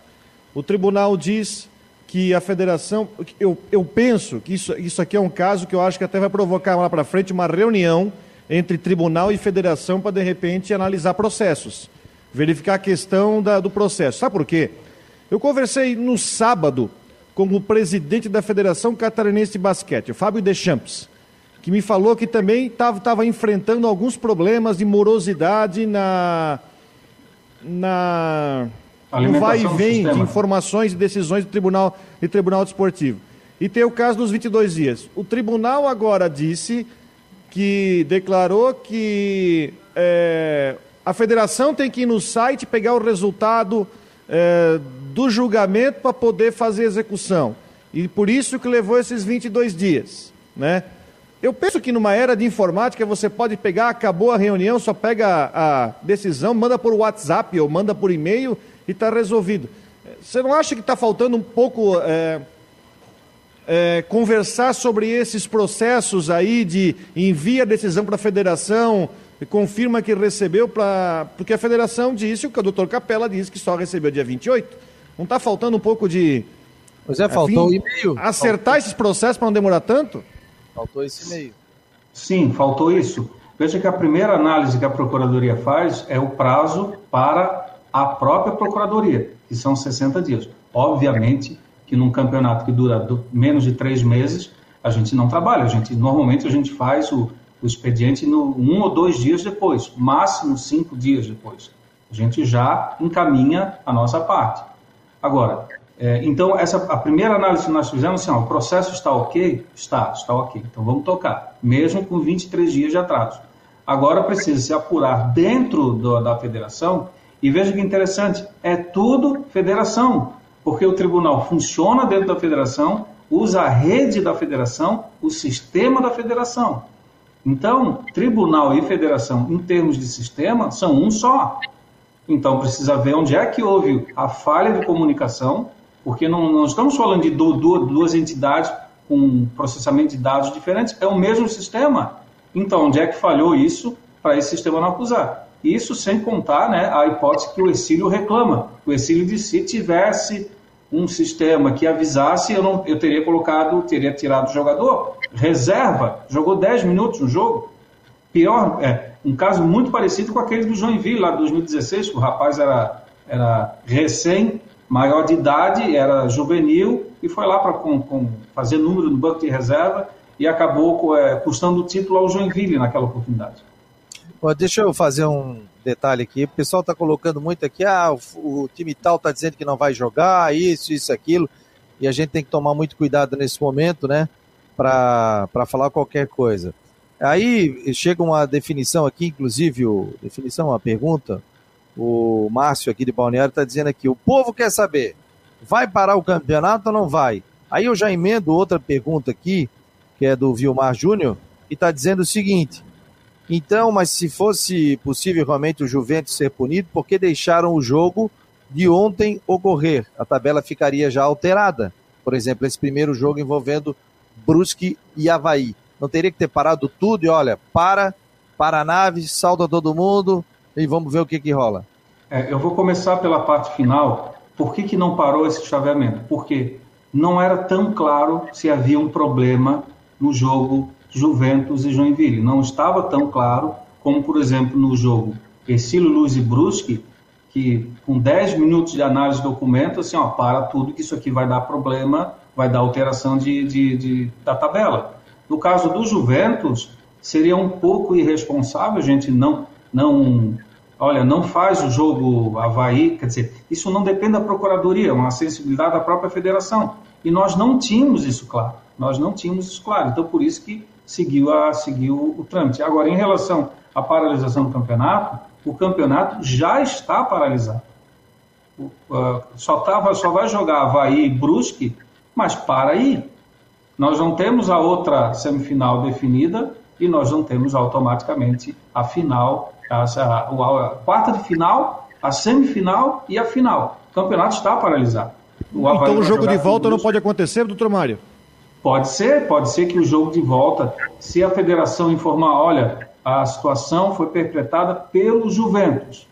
O tribunal diz que a federação. Eu, eu penso que isso, isso aqui é um caso que eu acho que até vai provocar lá para frente uma reunião entre tribunal e federação para, de repente, analisar processos, verificar a questão da, do processo. Sabe por quê? Eu conversei no sábado com o presidente da Federação Catarinense de Basquete, o Fábio Deschamps, que me falou que também estava enfrentando alguns problemas de morosidade na. na no vai e vem de informações e decisões do Tribunal, de Tribunal Desportivo. E tem o caso dos 22 dias. O tribunal agora disse que declarou que é, a federação tem que ir no site pegar o resultado é, do julgamento para poder fazer execução. E por isso que levou esses 22 dias. Né? Eu penso que numa era de informática você pode pegar, acabou a reunião, só pega a, a decisão, manda por WhatsApp ou manda por e-mail e está resolvido. Você não acha que está faltando um pouco é, é, conversar sobre esses processos aí de envia a decisão para a federação, confirma que recebeu para. Porque a federação disse, o doutor Capela disse que só recebeu dia 28. Não está faltando um pouco de. Pois é, faltou o e-mail. Acertar faltou. esses processos para não demorar tanto? Faltou esse e-mail. Sim, faltou isso. Veja que a primeira análise que a Procuradoria faz é o prazo para a própria Procuradoria, que são 60 dias. Obviamente que num campeonato que dura menos de três meses, a gente não trabalha. A gente, normalmente a gente faz o, o expediente no, um ou dois dias depois, máximo cinco dias depois. A gente já encaminha a nossa parte. Agora, é, então, essa, a primeira análise que nós fizemos, assim, ó, o processo está ok? Está, está ok. Então vamos tocar, mesmo com 23 dias de atraso. Agora precisa se apurar dentro do, da federação e veja que interessante, é tudo federação, porque o tribunal funciona dentro da federação, usa a rede da federação, o sistema da federação. Então, tribunal e federação, em termos de sistema, são um só. Então, precisa ver onde é que houve a falha de comunicação, porque não, não estamos falando de do, do, duas entidades com processamento de dados diferentes, é o mesmo sistema. Então, onde é que falhou isso para esse sistema não acusar? Isso sem contar né, a hipótese que o exílio reclama. O exílio de se tivesse um sistema que avisasse, eu, não, eu teria colocado, teria tirado o jogador. Reserva, jogou 10 minutos no jogo. Pior, é, um caso muito parecido com aquele do Joinville, lá de 2016, que o rapaz era, era recém, maior de idade, era juvenil, e foi lá para fazer número no banco de reserva e acabou é, custando o título ao Joinville naquela oportunidade. deixa eu fazer um detalhe aqui. O pessoal está colocando muito aqui, ah, o, o time tal está dizendo que não vai jogar, isso, isso, aquilo. E a gente tem que tomar muito cuidado nesse momento, né? Para falar qualquer coisa. Aí chega uma definição aqui, inclusive, o, definição, uma pergunta. O Márcio aqui de Balneário está dizendo aqui: o povo quer saber, vai parar o campeonato ou não vai? Aí eu já emendo outra pergunta aqui, que é do Vilmar Júnior, e está dizendo o seguinte: então, mas se fosse possível realmente o Juventus ser punido, por que deixaram o jogo de ontem ocorrer? A tabela ficaria já alterada. Por exemplo, esse primeiro jogo envolvendo Brusque e Havaí. Não teria que ter parado tudo e olha, para, para a nave, salda todo mundo e vamos ver o que, que rola. É, eu vou começar pela parte final. Por que, que não parou esse chaveamento? Porque não era tão claro se havia um problema no jogo Juventus e Joinville. Não estava tão claro como, por exemplo, no jogo Ercílio Luz e Brusque, que com 10 minutos de análise do documento, assim, ó, para tudo que isso aqui vai dar problema, vai dar alteração de, de, de, da tabela. No caso do Juventus, seria um pouco irresponsável a gente não, não, olha, não faz o jogo Havaí, quer dizer, isso não depende da Procuradoria, é uma sensibilidade da própria federação. E nós não tínhamos isso claro, nós não tínhamos isso claro, então por isso que seguiu, a, seguiu o trâmite. Agora, em relação à paralisação do campeonato, o campeonato já está paralisado. Uh, só, tava, só vai jogar Havaí e Brusque, mas para aí. Nós não temos a outra semifinal definida e nós não temos automaticamente a final, a, a, a quarta de final, a semifinal e a final. O campeonato está paralisado. O então o jogo de volta não pode acontecer, doutor Mário? Pode ser, pode ser que o jogo de volta, se a federação informar, olha, a situação foi perpetrada pelo Juventus.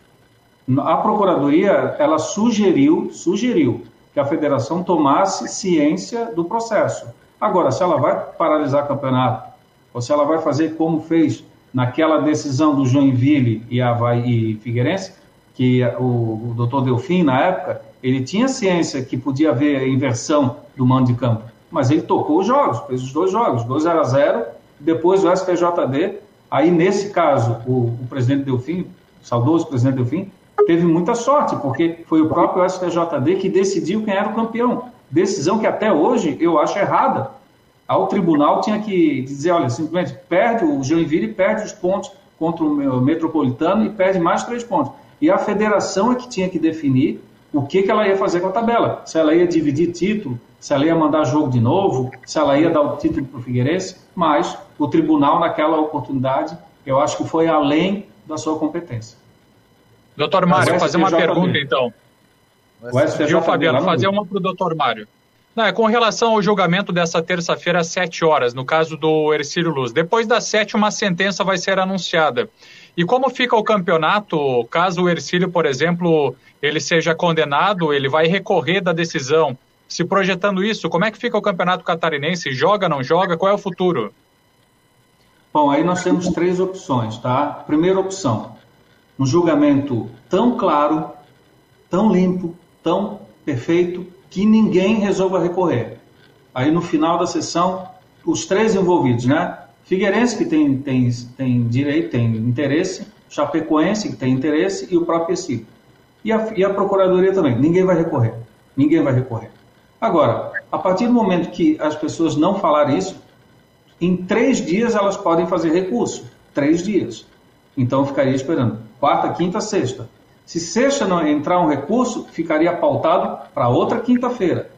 A procuradoria, ela sugeriu, sugeriu que a federação tomasse ciência do processo. Agora, se ela vai paralisar o campeonato, ou se ela vai fazer como fez naquela decisão do Joinville e Havaí e Figueirense, que o, o doutor Delfim, na época, ele tinha ciência que podia haver inversão do mando de campo mas ele tocou os jogos, fez os dois jogos, 2 a 0 depois o STJD, aí nesse caso, o, o presidente Delfim, o saudoso presidente Delfim, teve muita sorte, porque foi o próprio STJD que decidiu quem era o campeão. Decisão que até hoje eu acho errada. Ao tribunal tinha que dizer, olha, simplesmente perde o Joinville perde os pontos contra o Metropolitano e perde mais três pontos. E a federação é que tinha que definir o que, que ela ia fazer com a tabela. Se ela ia dividir título, se ela ia mandar jogo de novo, se ela ia dar o título para o Figueirense, mas o tribunal, naquela oportunidade, eu acho que foi além da sua competência. Doutor Mário, fazer uma pergunta então. Viu, Fabiano? Fazer uma para o doutor Mário. Não, é com relação ao julgamento dessa terça-feira às sete horas, no caso do Ercílio Luz. Depois das sete, uma sentença vai ser anunciada. E como fica o campeonato, caso o Ercílio, por exemplo, ele seja condenado, ele vai recorrer da decisão se projetando isso, como é que fica o campeonato catarinense? Joga, não joga? Qual é o futuro? Bom, aí nós temos três opções, tá? Primeira opção, um julgamento tão claro, tão limpo, tão perfeito, que ninguém resolva recorrer. Aí no final da sessão, os três envolvidos, né? Figueirense, que tem, tem, tem direito, tem interesse, Chapecoense, que tem interesse, e o próprio Recife. E a, e a Procuradoria também. Ninguém vai recorrer. Ninguém vai recorrer. Agora, a partir do momento que as pessoas não falarem isso, em três dias elas podem fazer recurso. Três dias. Então eu ficaria esperando. Quarta, quinta, sexta. Se sexta não entrar um recurso, ficaria pautado para outra quinta-feira.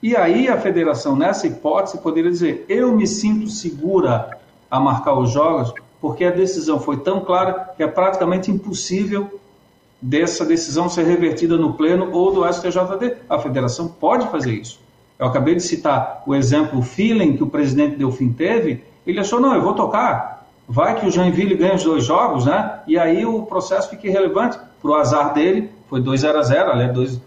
E aí a federação, nessa hipótese, poderia dizer: eu me sinto segura a marcar os jogos, porque a decisão foi tão clara que é praticamente impossível dessa decisão ser revertida no Pleno ou do STJD. A federação pode fazer isso. Eu acabei de citar o exemplo, feeling que o presidente Delfim teve, ele achou, não, eu vou tocar, vai que o Joinville ganha os dois jogos, né? E aí o processo fica irrelevante. Para o azar dele, foi 2 0 a 0 aliás, dois,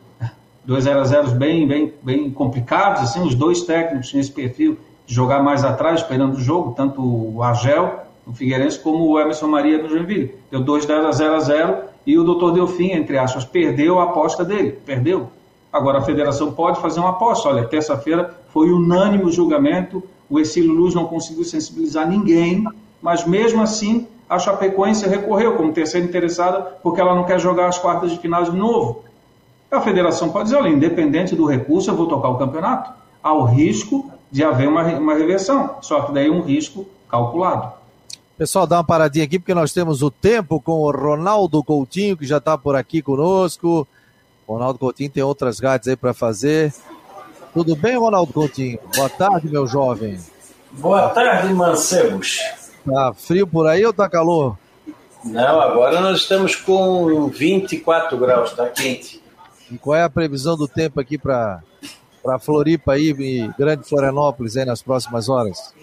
dois 0 a 0 bem, bem, bem complicados, assim, os dois técnicos tinham esse perfil de jogar mais atrás, esperando o jogo, tanto o Argel, no Figueirense, como o Emerson Maria no Joinville. Deu 2 0 a 0 a 0 e o doutor Delfim, entre aspas, perdeu a aposta dele, perdeu. Agora a federação pode fazer uma aposta. Olha, terça-feira foi unânime o julgamento, o Exílio Luz não conseguiu sensibilizar ninguém, mas mesmo assim a Chapecoense recorreu como terceira interessada porque ela não quer jogar as quartas de final de novo. A federação pode dizer, olha, independente do recurso, eu vou tocar o campeonato. Há o risco de haver uma, uma reversão, só que daí um risco calculado. Pessoal, dá uma paradinha aqui porque nós temos o tempo com o Ronaldo Coutinho, que já está por aqui conosco. Ronaldo Coutinho tem outras gatas aí para fazer. Tudo bem, Ronaldo Coutinho? Boa tarde, meu jovem. Boa tarde, mancebos. Tá frio por aí ou tá calor? Não, agora nós estamos com 24 graus, tá quente. E qual é a previsão do tempo aqui para para Floripa aí e Grande Florianópolis aí nas próximas horas?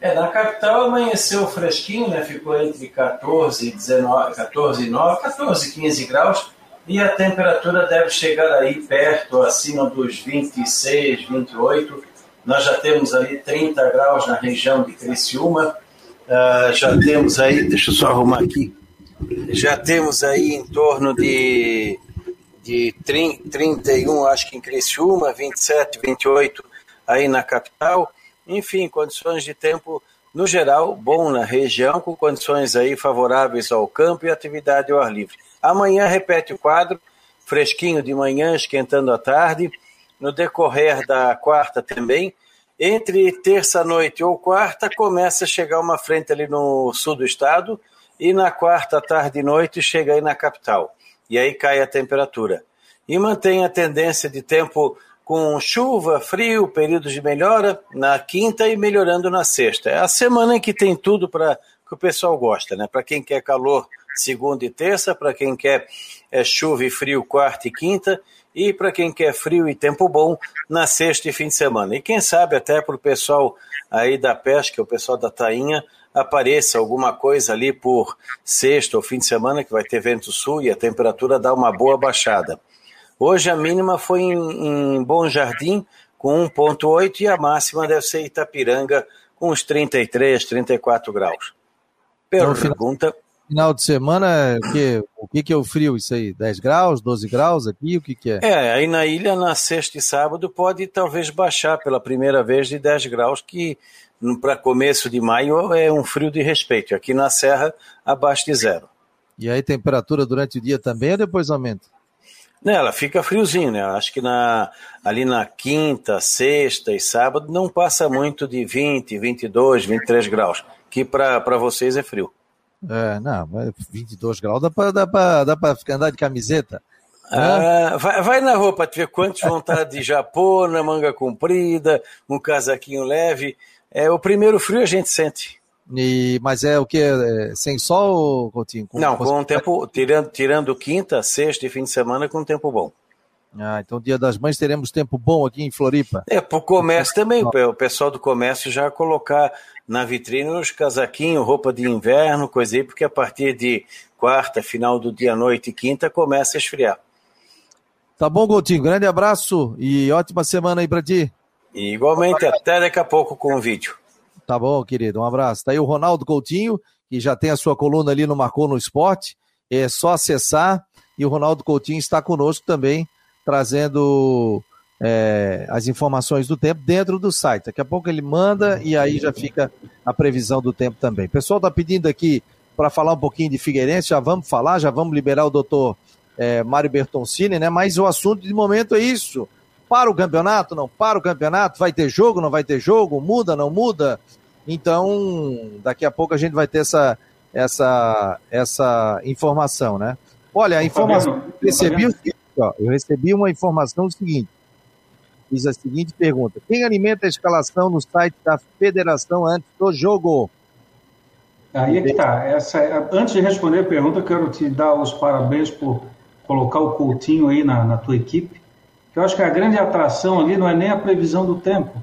É, na capital amanheceu fresquinho, né? Ficou entre 14 19, 14 9, 14 15 graus e a temperatura deve chegar aí perto, acima dos 26, 28. Nós já temos aí 30 graus na região de Criciúma. Uh, já temos aí, deixa eu só arrumar aqui, já temos aí em torno de, de 30, 31, acho que em Criciúma, 27, 28 aí na capital. Enfim, condições de tempo, no geral, bom na região, com condições aí favoráveis ao campo e atividade ao ar livre. Amanhã repete o quadro, fresquinho de manhã, esquentando à tarde. No decorrer da quarta também. Entre terça-noite ou quarta, começa a chegar uma frente ali no sul do estado, e na quarta, tarde e noite, chega aí na capital. E aí cai a temperatura. E mantém a tendência de tempo com chuva, frio, períodos de melhora na quinta e melhorando na sexta. É a semana em que tem tudo para que o pessoal gosta, né? Para quem quer calor segunda e terça, para quem quer é, chuva e frio quarta e quinta, e para quem quer frio e tempo bom na sexta e fim de semana. E quem sabe até para o pessoal aí da pesca, o pessoal da tainha, apareça alguma coisa ali por sexta ou fim de semana, que vai ter vento sul e a temperatura dá uma boa baixada. Hoje a mínima foi em, em Bom Jardim, com 1,8, e a máxima deve ser Itapiranga, com uns 33, 34 graus. Então, Pergunta. Final de semana, o que, o que, que é o frio isso aí? 10 graus, 12 graus aqui? O que, que é? É, aí na ilha, na sexta e sábado, pode talvez baixar pela primeira vez de 10 graus, que para começo de maio é um frio de respeito. Aqui na Serra, abaixo de zero. E aí, temperatura durante o dia também ou depois aumenta? Né, ela fica friozinho, né? Acho que na, ali na quinta, sexta e sábado não passa muito de 20, 22, 23 graus, que para vocês é frio. É, não, 22 graus dá para dá pra, dá pra andar de camiseta. Ah, vai, vai, na roupa, te ver quantos vão estar de japona, manga comprida, um casaquinho leve. É, o primeiro frio a gente sente. E, mas é o que? É, sem sol, Coutinho? Com, Não, com um tempo, tirando, tirando quinta, sexta e fim de semana, com tempo bom. Ah, então dia das mães teremos tempo bom aqui em Floripa. É, para o comércio também, o pessoal do comércio já colocar na vitrine os casaquinhos, roupa de inverno, coisa aí, porque a partir de quarta, final do dia, noite e quinta, começa a esfriar. Tá bom, Coutinho, grande abraço e ótima semana aí para ti. E igualmente, até daqui a pouco com o vídeo. Tá bom, querido. Um abraço. Tá aí o Ronaldo Coutinho, que já tem a sua coluna ali no Marcou no Esporte. É só acessar. E o Ronaldo Coutinho está conosco também, trazendo é, as informações do tempo dentro do site. Daqui a pouco ele manda e aí já fica a previsão do tempo também. O pessoal está pedindo aqui para falar um pouquinho de Figueirense, já vamos falar, já vamos liberar o doutor é, Mário Bertoncini, né? Mas o assunto de momento é isso. Para o campeonato, não para o campeonato, vai ter jogo, não vai ter jogo, muda, não muda. Então, daqui a pouco a gente vai ter essa, essa, essa informação, né? Olha, a informação recebi, ó, eu recebi uma informação seguinte. Fiz a seguinte pergunta: quem alimenta a escalação no site da federação antes do jogo? Aí é que tá. Essa, é, antes de responder a pergunta, quero te dar os parabéns por colocar o Coutinho aí na, na tua equipe. Eu acho que a grande atração ali não é nem a previsão do tempo,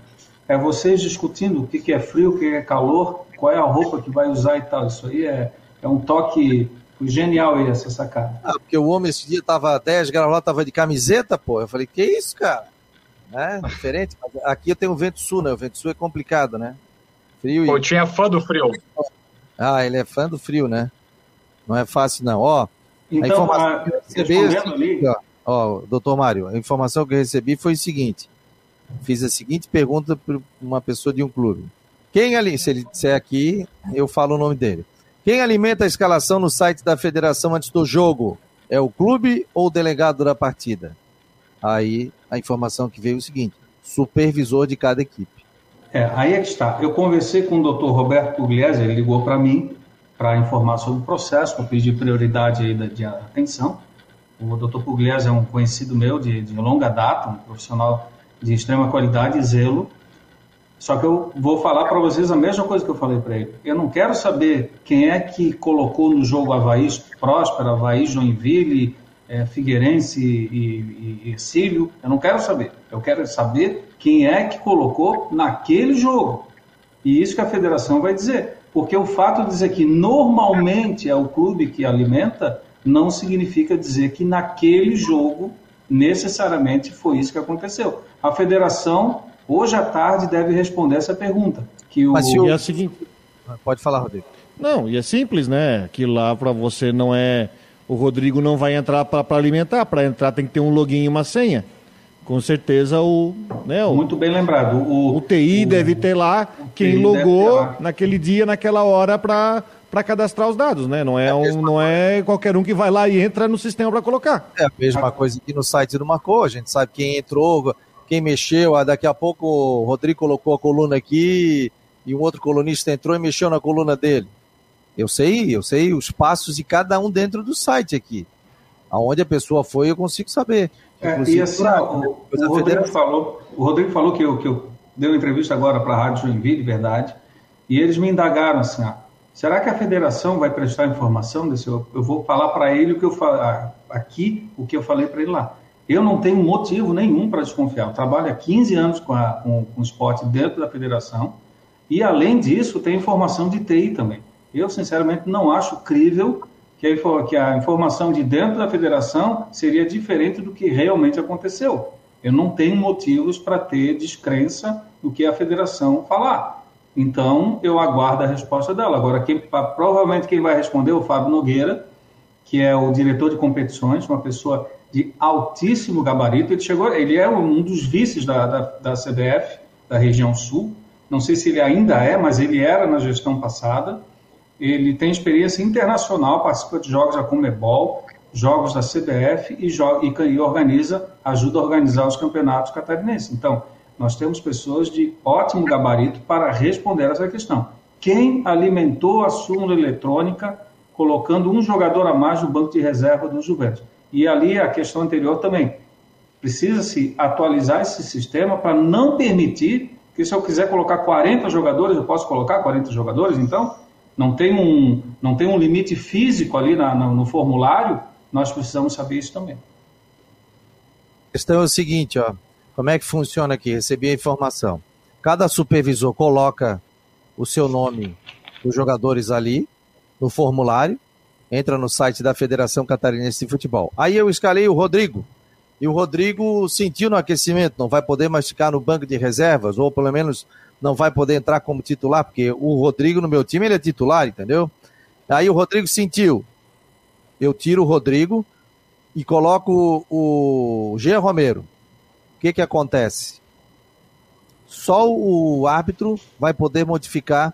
é vocês discutindo o que, que é frio, o que é calor, qual é a roupa que vai usar e tal. Isso aí é, é um toque genial aí, essa sacada. Ah, porque o homem esse dia tava 10 graus lá, tava de camiseta, pô. Eu falei, que isso, cara? É diferente. Aqui eu tenho o vento sul, né? O vento sul é complicado, né? Frio e... Pô, tinha fã do frio. Ah, ele é fã do frio, né? Não é fácil, não. Ó, então, a informação a... que eu recebi... É ali... Ó, ó, doutor Mário, a informação que eu recebi foi o seguinte fiz a seguinte pergunta para uma pessoa de um clube. Quem ali, se ele disser aqui, eu falo o nome dele. Quem alimenta a escalação no site da federação antes do jogo? É o clube ou o delegado da partida? Aí a informação que veio é o seguinte: supervisor de cada equipe. É, aí é que está. Eu conversei com o doutor Roberto Pugliese, ele ligou para mim para informar sobre o processo, eu pedi prioridade aí de, de atenção. O doutor Pugliese é um conhecido meu de, de longa data, um profissional de extrema qualidade e zelo. Só que eu vou falar para vocês a mesma coisa que eu falei para ele. Eu não quero saber quem é que colocou no jogo Havaí Próspera, Havaí Joinville, é, Figueirense e, e, Ercílio. Eu não quero saber. Eu quero saber quem é que colocou naquele jogo. E isso que a federação vai dizer. Porque o fato de dizer que normalmente é o clube que alimenta não significa dizer que naquele jogo necessariamente foi isso que aconteceu. A federação hoje à tarde deve responder essa pergunta. Que o... Mas se é o seguinte... Pode falar, Rodrigo. Não, e é simples, né? Aquilo lá para você não é. O Rodrigo não vai entrar para alimentar. Para entrar tem que ter um login e uma senha. Com certeza o. Né, o Muito bem lembrado. O, o TI o, deve ter lá quem logou lá. naquele dia, naquela hora, para para cadastrar os dados, né? Não é, é um, não é qualquer um que vai lá e entra no sistema para colocar. É a mesma coisa que no site do Marcou, a gente sabe quem entrou, quem mexeu, ah, daqui a pouco o Rodrigo colocou a coluna aqui e um outro colunista entrou e mexeu na coluna dele. Eu sei, eu sei os passos de cada um dentro do site aqui. Aonde a pessoa foi, eu consigo saber. É, e assim, o, o, Rodrigo falou, o Rodrigo falou que eu, que eu dei uma entrevista agora para a Rádio Joinville, verdade, e eles me indagaram assim, ah, será que a federação vai prestar informação desse? Eu, eu vou falar para ele o que eu ah, aqui, o que eu falei para ele lá. Eu não tenho motivo nenhum para desconfiar. Eu trabalho há 15 anos com, a, com, com o esporte dentro da federação e, além disso, tem informação de TI também. Eu, sinceramente, não acho crível que a, informação de dentro da federação seria diferente do que realmente aconteceu. Eu não tenho motivos para ter descrença no que a federação falar. Então, eu aguardo a resposta dela. Agora, quem, provavelmente quem vai responder é o Fábio Nogueira, que é o diretor de competições, uma pessoa de altíssimo gabarito. Ele chegou, ele é um dos vices da, da, da CBF, da região sul. Não sei se ele ainda é, mas ele era na gestão passada. Ele tem experiência internacional, participa de jogos da Comebol, jogos da CBF e, e, organiza, ajuda a organizar os campeonatos catarinenses. Então, nós temos pessoas de ótimo gabarito para responder essa questão. Quem alimentou a súmula eletrônica colocando um jogador a mais no banco de reserva do Juventus? E ali a questão anterior também. Precisa-se atualizar esse sistema para não permitir que se eu quiser colocar 40 jogadores, eu posso colocar 40 jogadores, então? Não tem um, não tem um limite físico ali na, na, no formulário, nós precisamos saber isso também. A questão é o seguinte, ó, como é que funciona aqui? Recebi a informação. Cada supervisor coloca o seu nome dos jogadores ali no formulário entra no site da Federação Catarinense de Futebol. Aí eu escalei o Rodrigo. E o Rodrigo sentiu no aquecimento, não vai poder mais ficar no banco de reservas, ou pelo menos não vai poder entrar como titular, porque o Rodrigo no meu time ele é titular, entendeu? Aí o Rodrigo sentiu. Eu tiro o Rodrigo e coloco o Jean Romero. O que que acontece? Só o árbitro vai poder modificar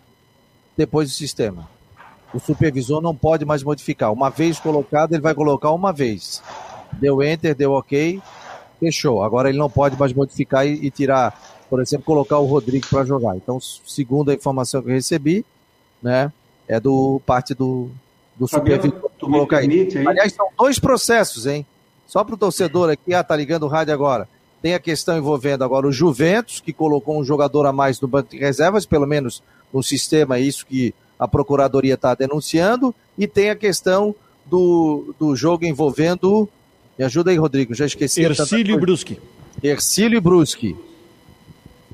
depois o sistema o supervisor não pode mais modificar. Uma vez colocado, ele vai colocar uma vez. Deu enter, deu ok, fechou. Agora ele não pode mais modificar e, e tirar, por exemplo, colocar o Rodrigo para jogar. Então, segundo a informação que eu recebi, né, é do parte do, do supervisor. colocar aí. Aliás, são dois processos, hein? Só para o torcedor aqui, ah, tá ligando o rádio agora. Tem a questão envolvendo agora o Juventus, que colocou um jogador a mais no banco de reservas, pelo menos no sistema, isso que a Procuradoria está denunciando, e tem a questão do, do jogo envolvendo. Me ajuda aí, Rodrigo, já esqueci. Ercílio Bruschi. Ercílio Bruschi.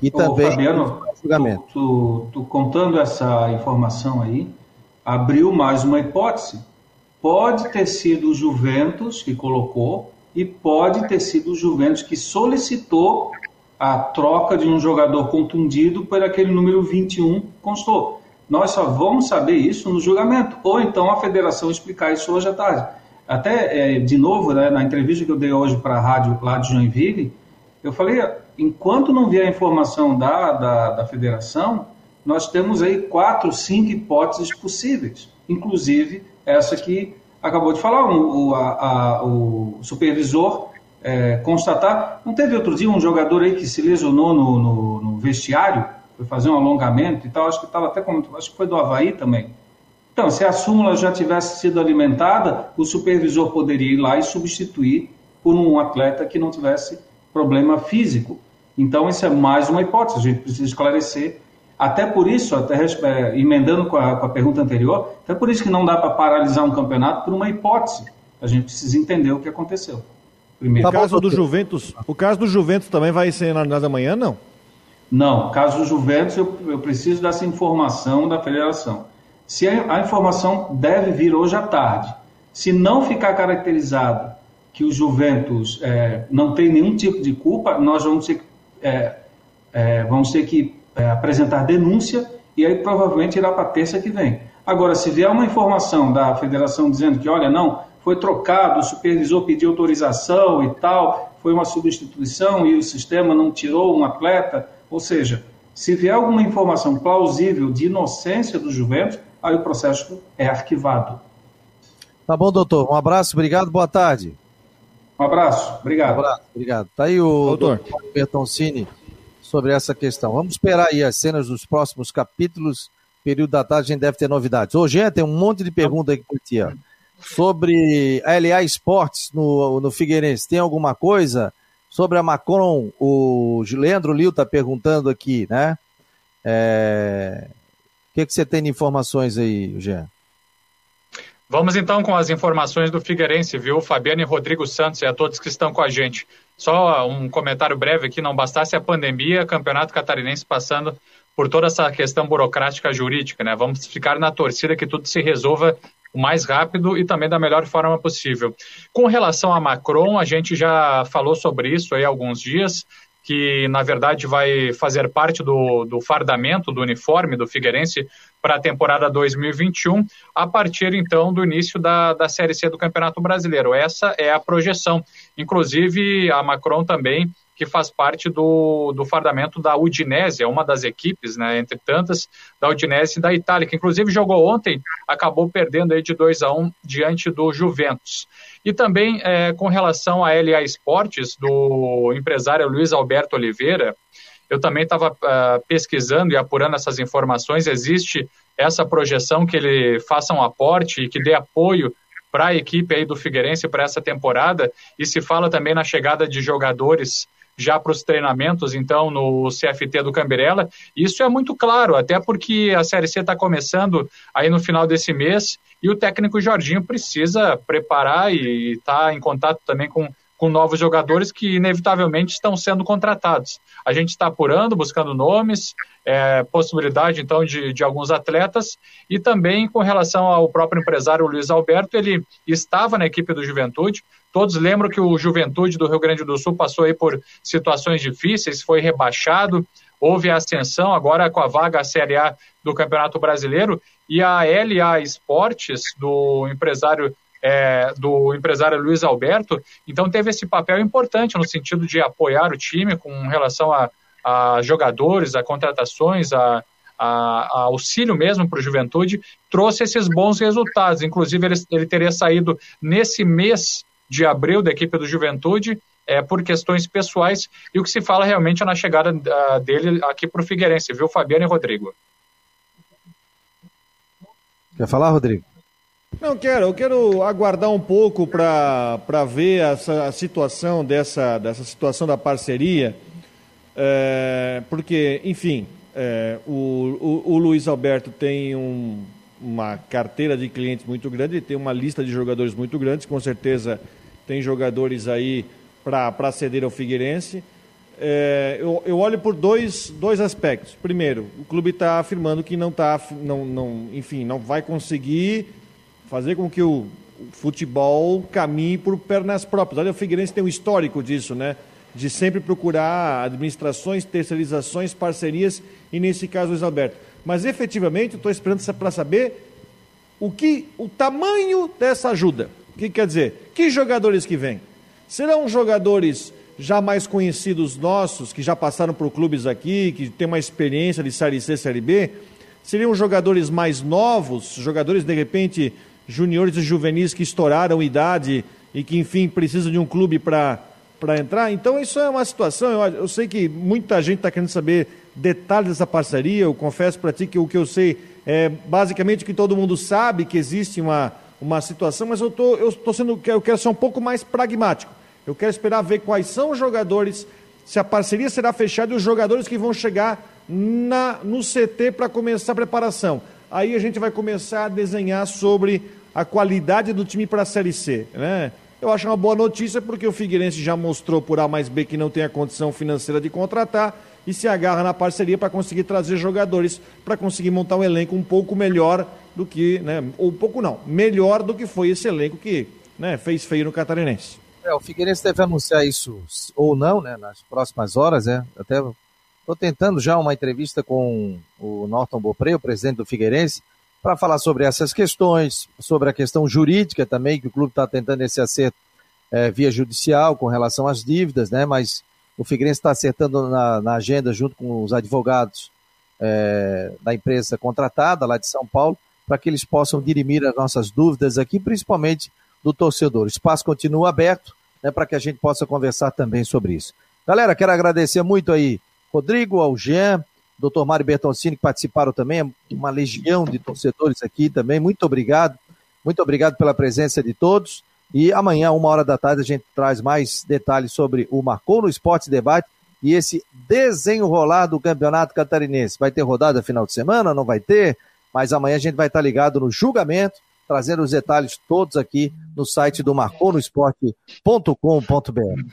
E Ô, também. Fabiano, tu, tu, tu contando essa informação aí, abriu mais uma hipótese. Pode ter sido o Juventus que colocou, e pode ter sido o Juventus que solicitou a troca de um jogador contundido por aquele número 21 constou. Nós só vamos saber isso no julgamento, ou então a federação explicar isso hoje à tarde. Até, é, de novo, né, na entrevista que eu dei hoje para a rádio lá de Joinville, eu falei, enquanto não vier a informação da, da, da federação, nós temos aí quatro, cinco hipóteses possíveis. inclusive essa que acabou de falar, o, a, a, o supervisor é, constatar. Não teve outro dia um jogador aí que se lesionou no, no, no vestiário, foi fazer um alongamento e tal, acho que estava até como, acho que foi do Havaí também. Então, se a súmula já tivesse sido alimentada, o supervisor poderia ir lá e substituir por um atleta que não tivesse problema físico. Então, isso é mais uma hipótese, a gente precisa esclarecer. Até por isso, até é, emendando com a, com a pergunta anterior, até por isso que não dá para paralisar um campeonato por uma hipótese. A gente precisa entender o que aconteceu. Primeiro. O caso do Juventus, o caso do Juventus também vai ser analisado amanhã, não? Não, caso do Juventus, eu, eu preciso dessa informação da federação. Se a, a, informação deve vir hoje à tarde, se não ficar caracterizado que o Juventus é, não tem nenhum tipo de culpa, nós vamos ter, é, é, vamos ter que é, apresentar denúncia e aí provavelmente irá para terça que vem. Agora, se vier uma informação da federação dizendo que, olha, não, foi trocado, o supervisor pediu autorização e tal, foi uma substituição e o sistema não tirou um atleta. Ou seja, se vier alguma informação plausível de inocência do Juventus, aí o processo é arquivado. Tá bom, doutor. Um abraço, obrigado, boa tarde. Um abraço, obrigado. Um abraço, obrigado. Tá aí o doutor, doutor Bertoncini sobre essa questão. Vamos esperar aí as cenas dos próximos capítulos. Período da tarde a gente deve ter novidades. Ô, gente, tem um monte de perguntas aqui para ti, ó sobre a LA Esportes no, no Figueirense. Tem alguma coisa? Sobre a Macron, o Leandro Lil está perguntando aqui, né? É... O que, que você tem de informações aí, Jean? Vamos então com as informações do Figueirense, viu? Fabiano e Rodrigo Santos e a todos que estão com a gente. Só um comentário breve aqui, não bastasse a pandemia, campeonato catarinense passando por toda essa questão burocrática jurídica, né? Vamos ficar na torcida que tudo se resolva o mais rápido e também da melhor forma possível. Com relação a Macron, a gente já falou sobre isso aí há alguns dias, que na verdade vai fazer parte do, do fardamento do uniforme do Figueirense para a temporada 2021, a partir então do início da, da Série C do Campeonato Brasileiro. Essa é a projeção. Inclusive, a Macron também que faz parte do, do fardamento da Udinese, é uma das equipes, né, entre tantas, da Udinese e da Itália, que inclusive jogou ontem, acabou perdendo aí de 2 a 1 um diante do Juventus. E também é, com relação à LA Esportes, do empresário Luiz Alberto Oliveira, eu também estava uh, é, pesquisando e apurando essas informações. Existe essa projeção que ele faça um aporte e que dê apoio para a equipe aí do Figueirense para essa temporada. E se fala também na chegada de jogadores já para os treinamentos, então, no CFT do Cambirela. Isso é muito claro, até porque a Série C está começando aí no final desse mês e o técnico Jorginho precisa preparar e está em contato também com com novos jogadores que inevitavelmente estão sendo contratados. A gente está apurando, buscando nomes, é, possibilidade então de, de alguns atletas e também com relação ao próprio empresário Luiz Alberto, ele estava na equipe do Juventude. Todos lembram que o Juventude do Rio Grande do Sul passou aí por situações difíceis, foi rebaixado, houve a ascensão agora com a vaga Série A do Campeonato Brasileiro e a LA Esportes do empresário é, do empresário Luiz Alberto, então teve esse papel importante no sentido de apoiar o time com relação a, a jogadores, a contratações, a, a, a auxílio mesmo para o Juventude, trouxe esses bons resultados. Inclusive, ele, ele teria saído nesse mês de abril da equipe do Juventude é, por questões pessoais, e o que se fala realmente é na chegada uh, dele aqui para o Figueirense, viu, Fabiano e Rodrigo? Quer falar, Rodrigo? Não, quero, eu quero aguardar um pouco para ver essa, a situação dessa, dessa situação da parceria, é, porque, enfim, é, o, o, o, Luiz Alberto tem um, uma carteira de clientes muito grande, tem uma lista de jogadores muito grande, com certeza tem jogadores aí para ceder ao Figueirense. É, eu, eu, olho por dois, dois aspectos. Primeiro, o clube está afirmando que não está, não, não, enfim, não vai conseguir fazer com que o futebol caminhe por pernas próprias. Olha, o Figueirense tem um histórico disso, né? De sempre procurar administrações, terceirizações, parcerias, e nesse caso Luiz Alberto. Mas efetivamente, estou esperando para saber o que, o tamanho dessa ajuda. O que quer dizer? Que jogadores que vêm? Serão jogadores já mais conhecidos nossos, que já passaram por clubes aqui, que têm uma experiência de Série C, Série B? Seriam jogadores mais novos, jogadores de repente juniores e juvenis que estouraram idade e que, enfim, precisam de um clube para entrar. Então, isso é uma situação. Eu, eu sei que muita gente está querendo saber detalhes dessa parceria. Eu confesso para ti que o que eu sei é basicamente que todo mundo sabe que existe uma, uma situação, mas eu tô, eu tô sendo, eu quero ser um pouco mais pragmático. Eu quero esperar ver quais são os jogadores, se a parceria será fechada e os jogadores que vão chegar na, no CT para começar a preparação. Aí a gente vai começar a desenhar sobre a qualidade do time para a Série C. Né? Eu acho uma boa notícia porque o Figueirense já mostrou por A mais B que não tem a condição financeira de contratar e se agarra na parceria para conseguir trazer jogadores, para conseguir montar um elenco um pouco melhor do que, né, ou um pouco não, melhor do que foi esse elenco que né, fez feio no Catarinense. É, o Figueirense deve anunciar isso ou não, né, nas próximas horas, né? Até estou tentando já uma entrevista com o Norton Bopré, o presidente do Figueirense, para falar sobre essas questões, sobre a questão jurídica também, que o clube está tentando esse acerto é, via judicial com relação às dívidas, né? Mas o Figueirense está acertando na, na, agenda junto com os advogados é, da empresa contratada lá de São Paulo, para que eles possam dirimir as nossas dúvidas aqui, principalmente do torcedor. O espaço continua aberto, né, para que a gente possa conversar também sobre isso. Galera, quero agradecer muito aí Rodrigo, ao Jean, doutor Mário Bertoncini, que participaram também, uma legião de torcedores aqui também. Muito obrigado. Muito obrigado pela presença de todos. E amanhã, uma hora da tarde, a gente traz mais detalhes sobre o Marcou no Esporte Debate e esse desenrolar do Campeonato Catarinense. Vai ter rodada final de semana? Não vai ter? Mas amanhã a gente vai estar ligado no julgamento, trazendo os detalhes todos aqui no site do marconosport.com.br.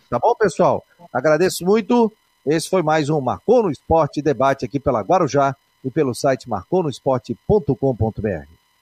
Tá bom, pessoal? Agradeço muito. Esse foi mais um Marcou no Esporte debate aqui pela Guarujá e pelo site marconosport.com.br.